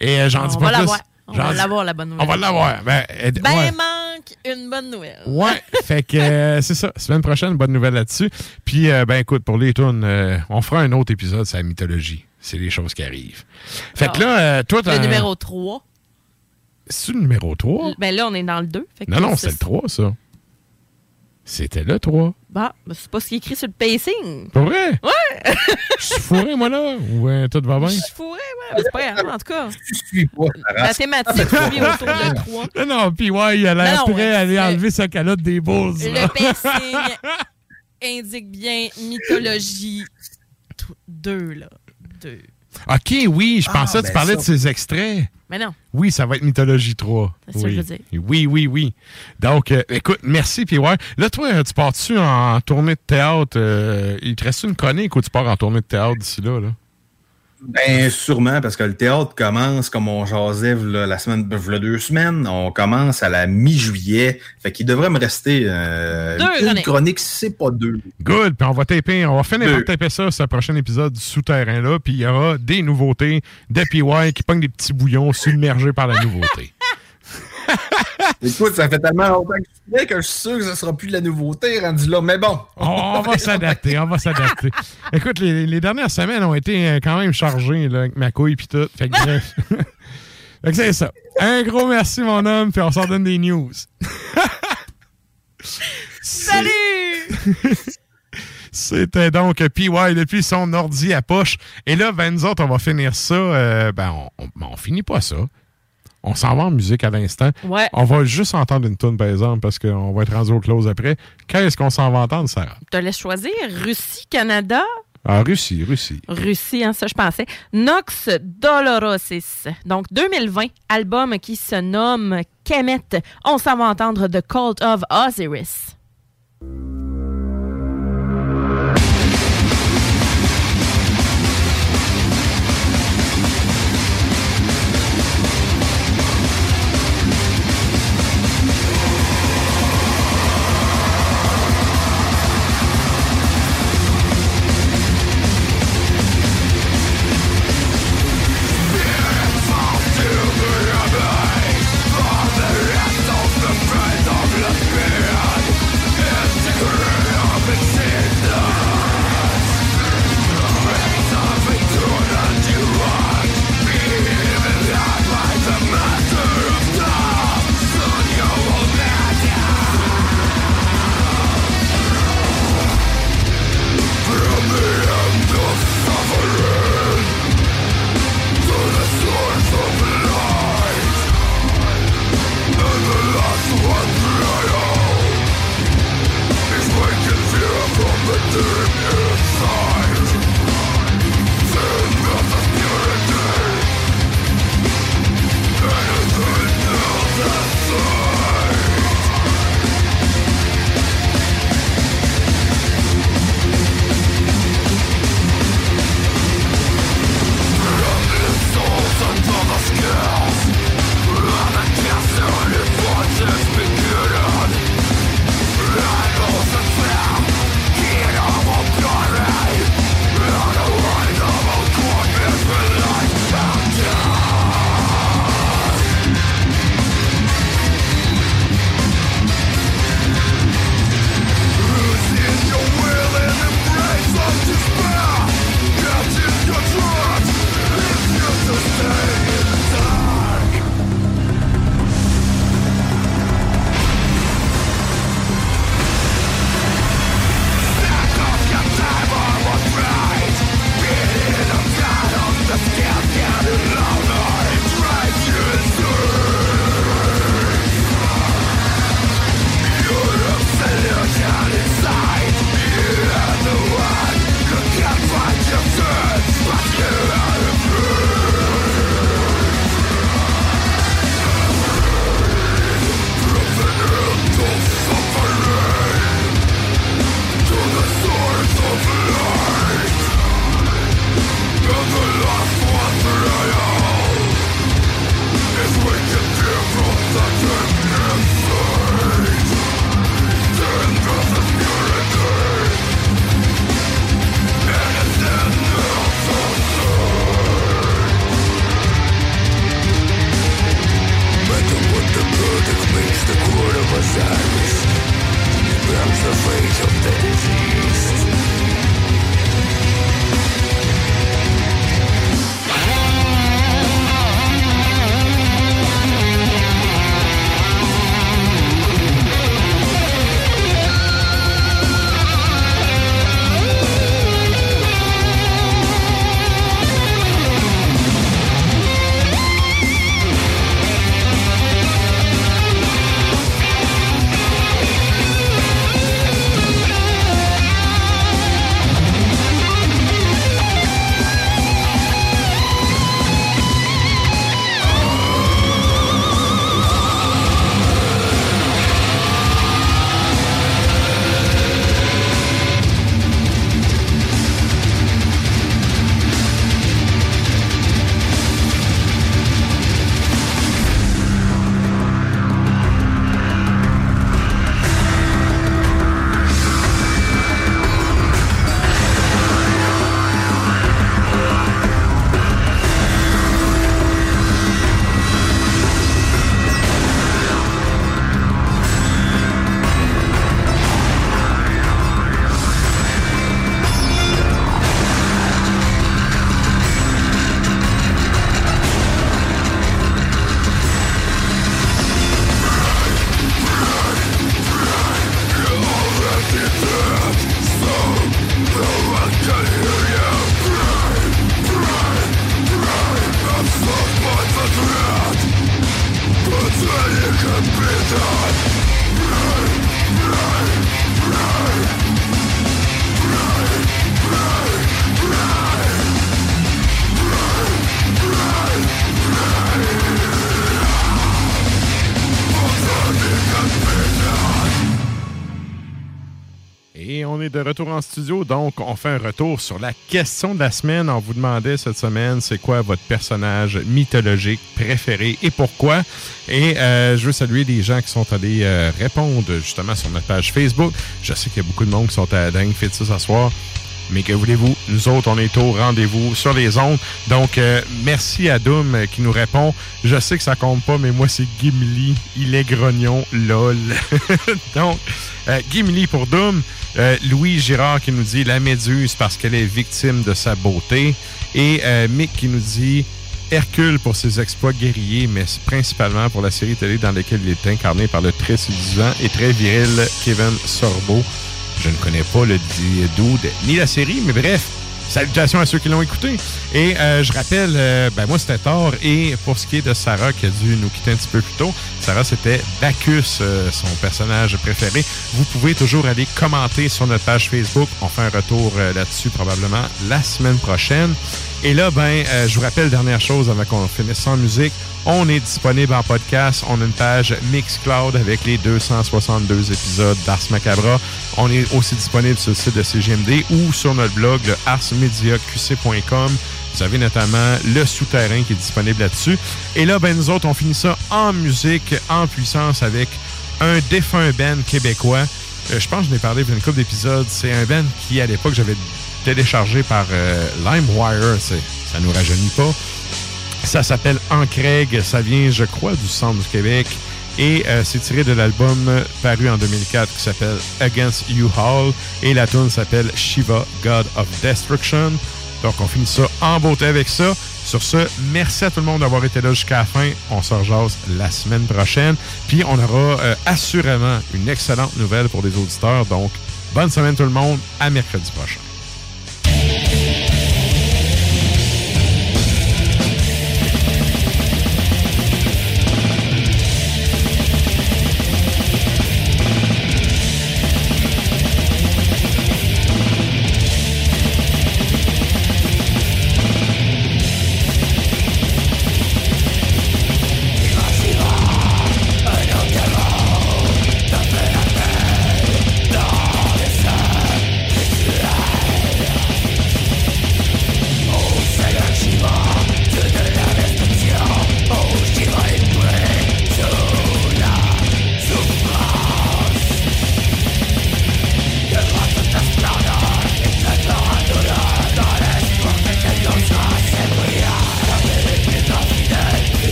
Et euh, j'en dis pas plus. On va l'avoir, la bonne nouvelle. On va l'avoir. Ben, Ben, ouais. manque une bonne nouvelle. Ouais, fait que euh, c'est ça. Semaine prochaine, bonne nouvelle là-dessus. Puis, euh, ben écoute, pour les tunes, euh, on fera un autre épisode sur la mythologie. C'est les choses qui arrivent. Fait que là, euh, toi, Le numéro 3. C'est le numéro 3? Ben là, on est dans le 2. Fait que Non, non, c'est le 3, ça. C'était le 3. Bah, ben, c'est pas ce qui est écrit sur le pacing. Pour vrai? Ouais! [laughs] Je suis fourré, moi, là? Ou euh, tout va bien? Je suis fourré, ouais, mais c'est pas grave, en tout cas. Je suis pas. La thématique tourne autour de 3. Non, non, puis ouais, il a l'air prêt à aller le- enlever sa calotte des Bulls. Le pacing [laughs] indique bien mythologie 2, là. 2. OK, oui, je Ah, pensais que ben tu parlais ça. de ces extraits. Mais non. Oui, ça va être Mythologie 3. C'est ça que oui. je veux dire. Oui, oui, oui. Donc, euh, écoute, merci, puis ouais. Là, toi, tu pars-tu en tournée de théâtre? euh, il te reste une chronique ou tu pars en tournée de théâtre d'ici là, là? Ben, sûrement, parce que le théâtre commence, comme on jasait la semaine, v'là deux semaines, on commence à la mi-juillet. Fait qu'il devrait me rester euh, Deux une chroniques. chronique, si c'est pas deux. Good, puis on va taper, on va finir par taper ça le prochain épisode du souterrain-là, puis il y aura des nouveautés de PY qui pognent des petits bouillons submergés par la nouveauté. [laughs] Écoute, ça fait tellement longtemps que je fais que je suis sûr que ça sera plus de la nouveauté rendu là. Mais bon. On va [laughs] s'adapter, on va s'adapter. Écoute, les, les dernières semaines ont été euh, quand même chargées là, avec ma couille puis tout. Fait que [laughs] bref. [laughs] Fait que c'est ça. Un gros merci, mon homme, puis on s'en donne des news. Salut! C'était donc PY depuis son ordi à poche. Et là, ben, nous autres, on va finir ça. euh, ben, on, on, ben, on finit pas ça. On s'en va en musique à l'instant. Ouais. On va juste entendre une tune, par exemple, parce qu'on va être rendu au close après. Qu'est-ce qu'on s'en va entendre, Sarah? Je te laisse choisir. Russie, Canada? Ah, Russie, Russie. Russie, hein, ça je pensais. Nox Dolorosis. Donc 2020, album qui se nomme Kemet. On s'en va entendre The Cult of Osiris. De retour en studio, donc on fait un retour sur la question de la semaine. On vous demandait cette semaine, c'est quoi votre personnage mythologique préféré et pourquoi? Et euh, je veux saluer les gens qui sont allés euh, répondre justement sur notre page Facebook. Je sais qu'il y a beaucoup de monde qui sont à dingue fait ça ce soir. Mais que voulez-vous? Nous autres, on est au rendez-vous sur les ondes. Donc, euh, merci à Doom qui nous répond. Je sais que ça compte pas, mais moi, c'est Gimli. Il est grognon, lol. [laughs] Donc, euh, Gimli pour Doom. Euh, Louis Girard qui nous dit la méduse parce qu'elle est victime de sa beauté. Et euh, Mick qui nous dit Hercule pour ses exploits guerriers, mais principalement pour la série télé dans laquelle il est incarné par le très séduisant et très viril Kevin Sorbo. Je ne connais pas le dude ni la série, mais bref, salutations à ceux qui l'ont écouté. Et euh, je rappelle, euh, ben moi c'était Thor, et pour ce qui est de Sarah qui a dû nous quitter un petit peu plus tôt, Sarah c'était Bacchus, euh, son personnage préféré. Vous pouvez toujours aller commenter sur notre page Facebook. On fait un retour euh, là-dessus probablement la semaine prochaine. Et là, ben, euh, je vous rappelle, dernière chose avant qu'on finisse sans musique, on est disponible en podcast. On a une page Mixcloud avec les 262 épisodes d'Ars Macabra. On est aussi disponible sur le site de CGMD ou sur notre blog, le arsmediaqc.com. Vous avez notamment le souterrain qui est disponible là-dessus. Et là, ben, nous autres, on finit ça en musique, en puissance avec un défunt band québécois. Euh, je pense que je n'ai parlé dans une couple d'épisodes. C'est un band qui, à l'époque, j'avais téléchargé par euh, LimeWire. Ça nous rajeunit pas. Ça s'appelle Encreg. Ça vient, je crois, du centre du Québec. Et euh, c'est tiré de l'album paru en 2004 qui s'appelle Against You Hall. Et la tune s'appelle Shiva, God of Destruction. Donc, on finit ça en beauté avec ça. Sur ce, merci à tout le monde d'avoir été là jusqu'à la fin. On se rejase la semaine prochaine. Puis, on aura euh, assurément une excellente nouvelle pour les auditeurs. Donc, bonne semaine tout le monde. À mercredi prochain.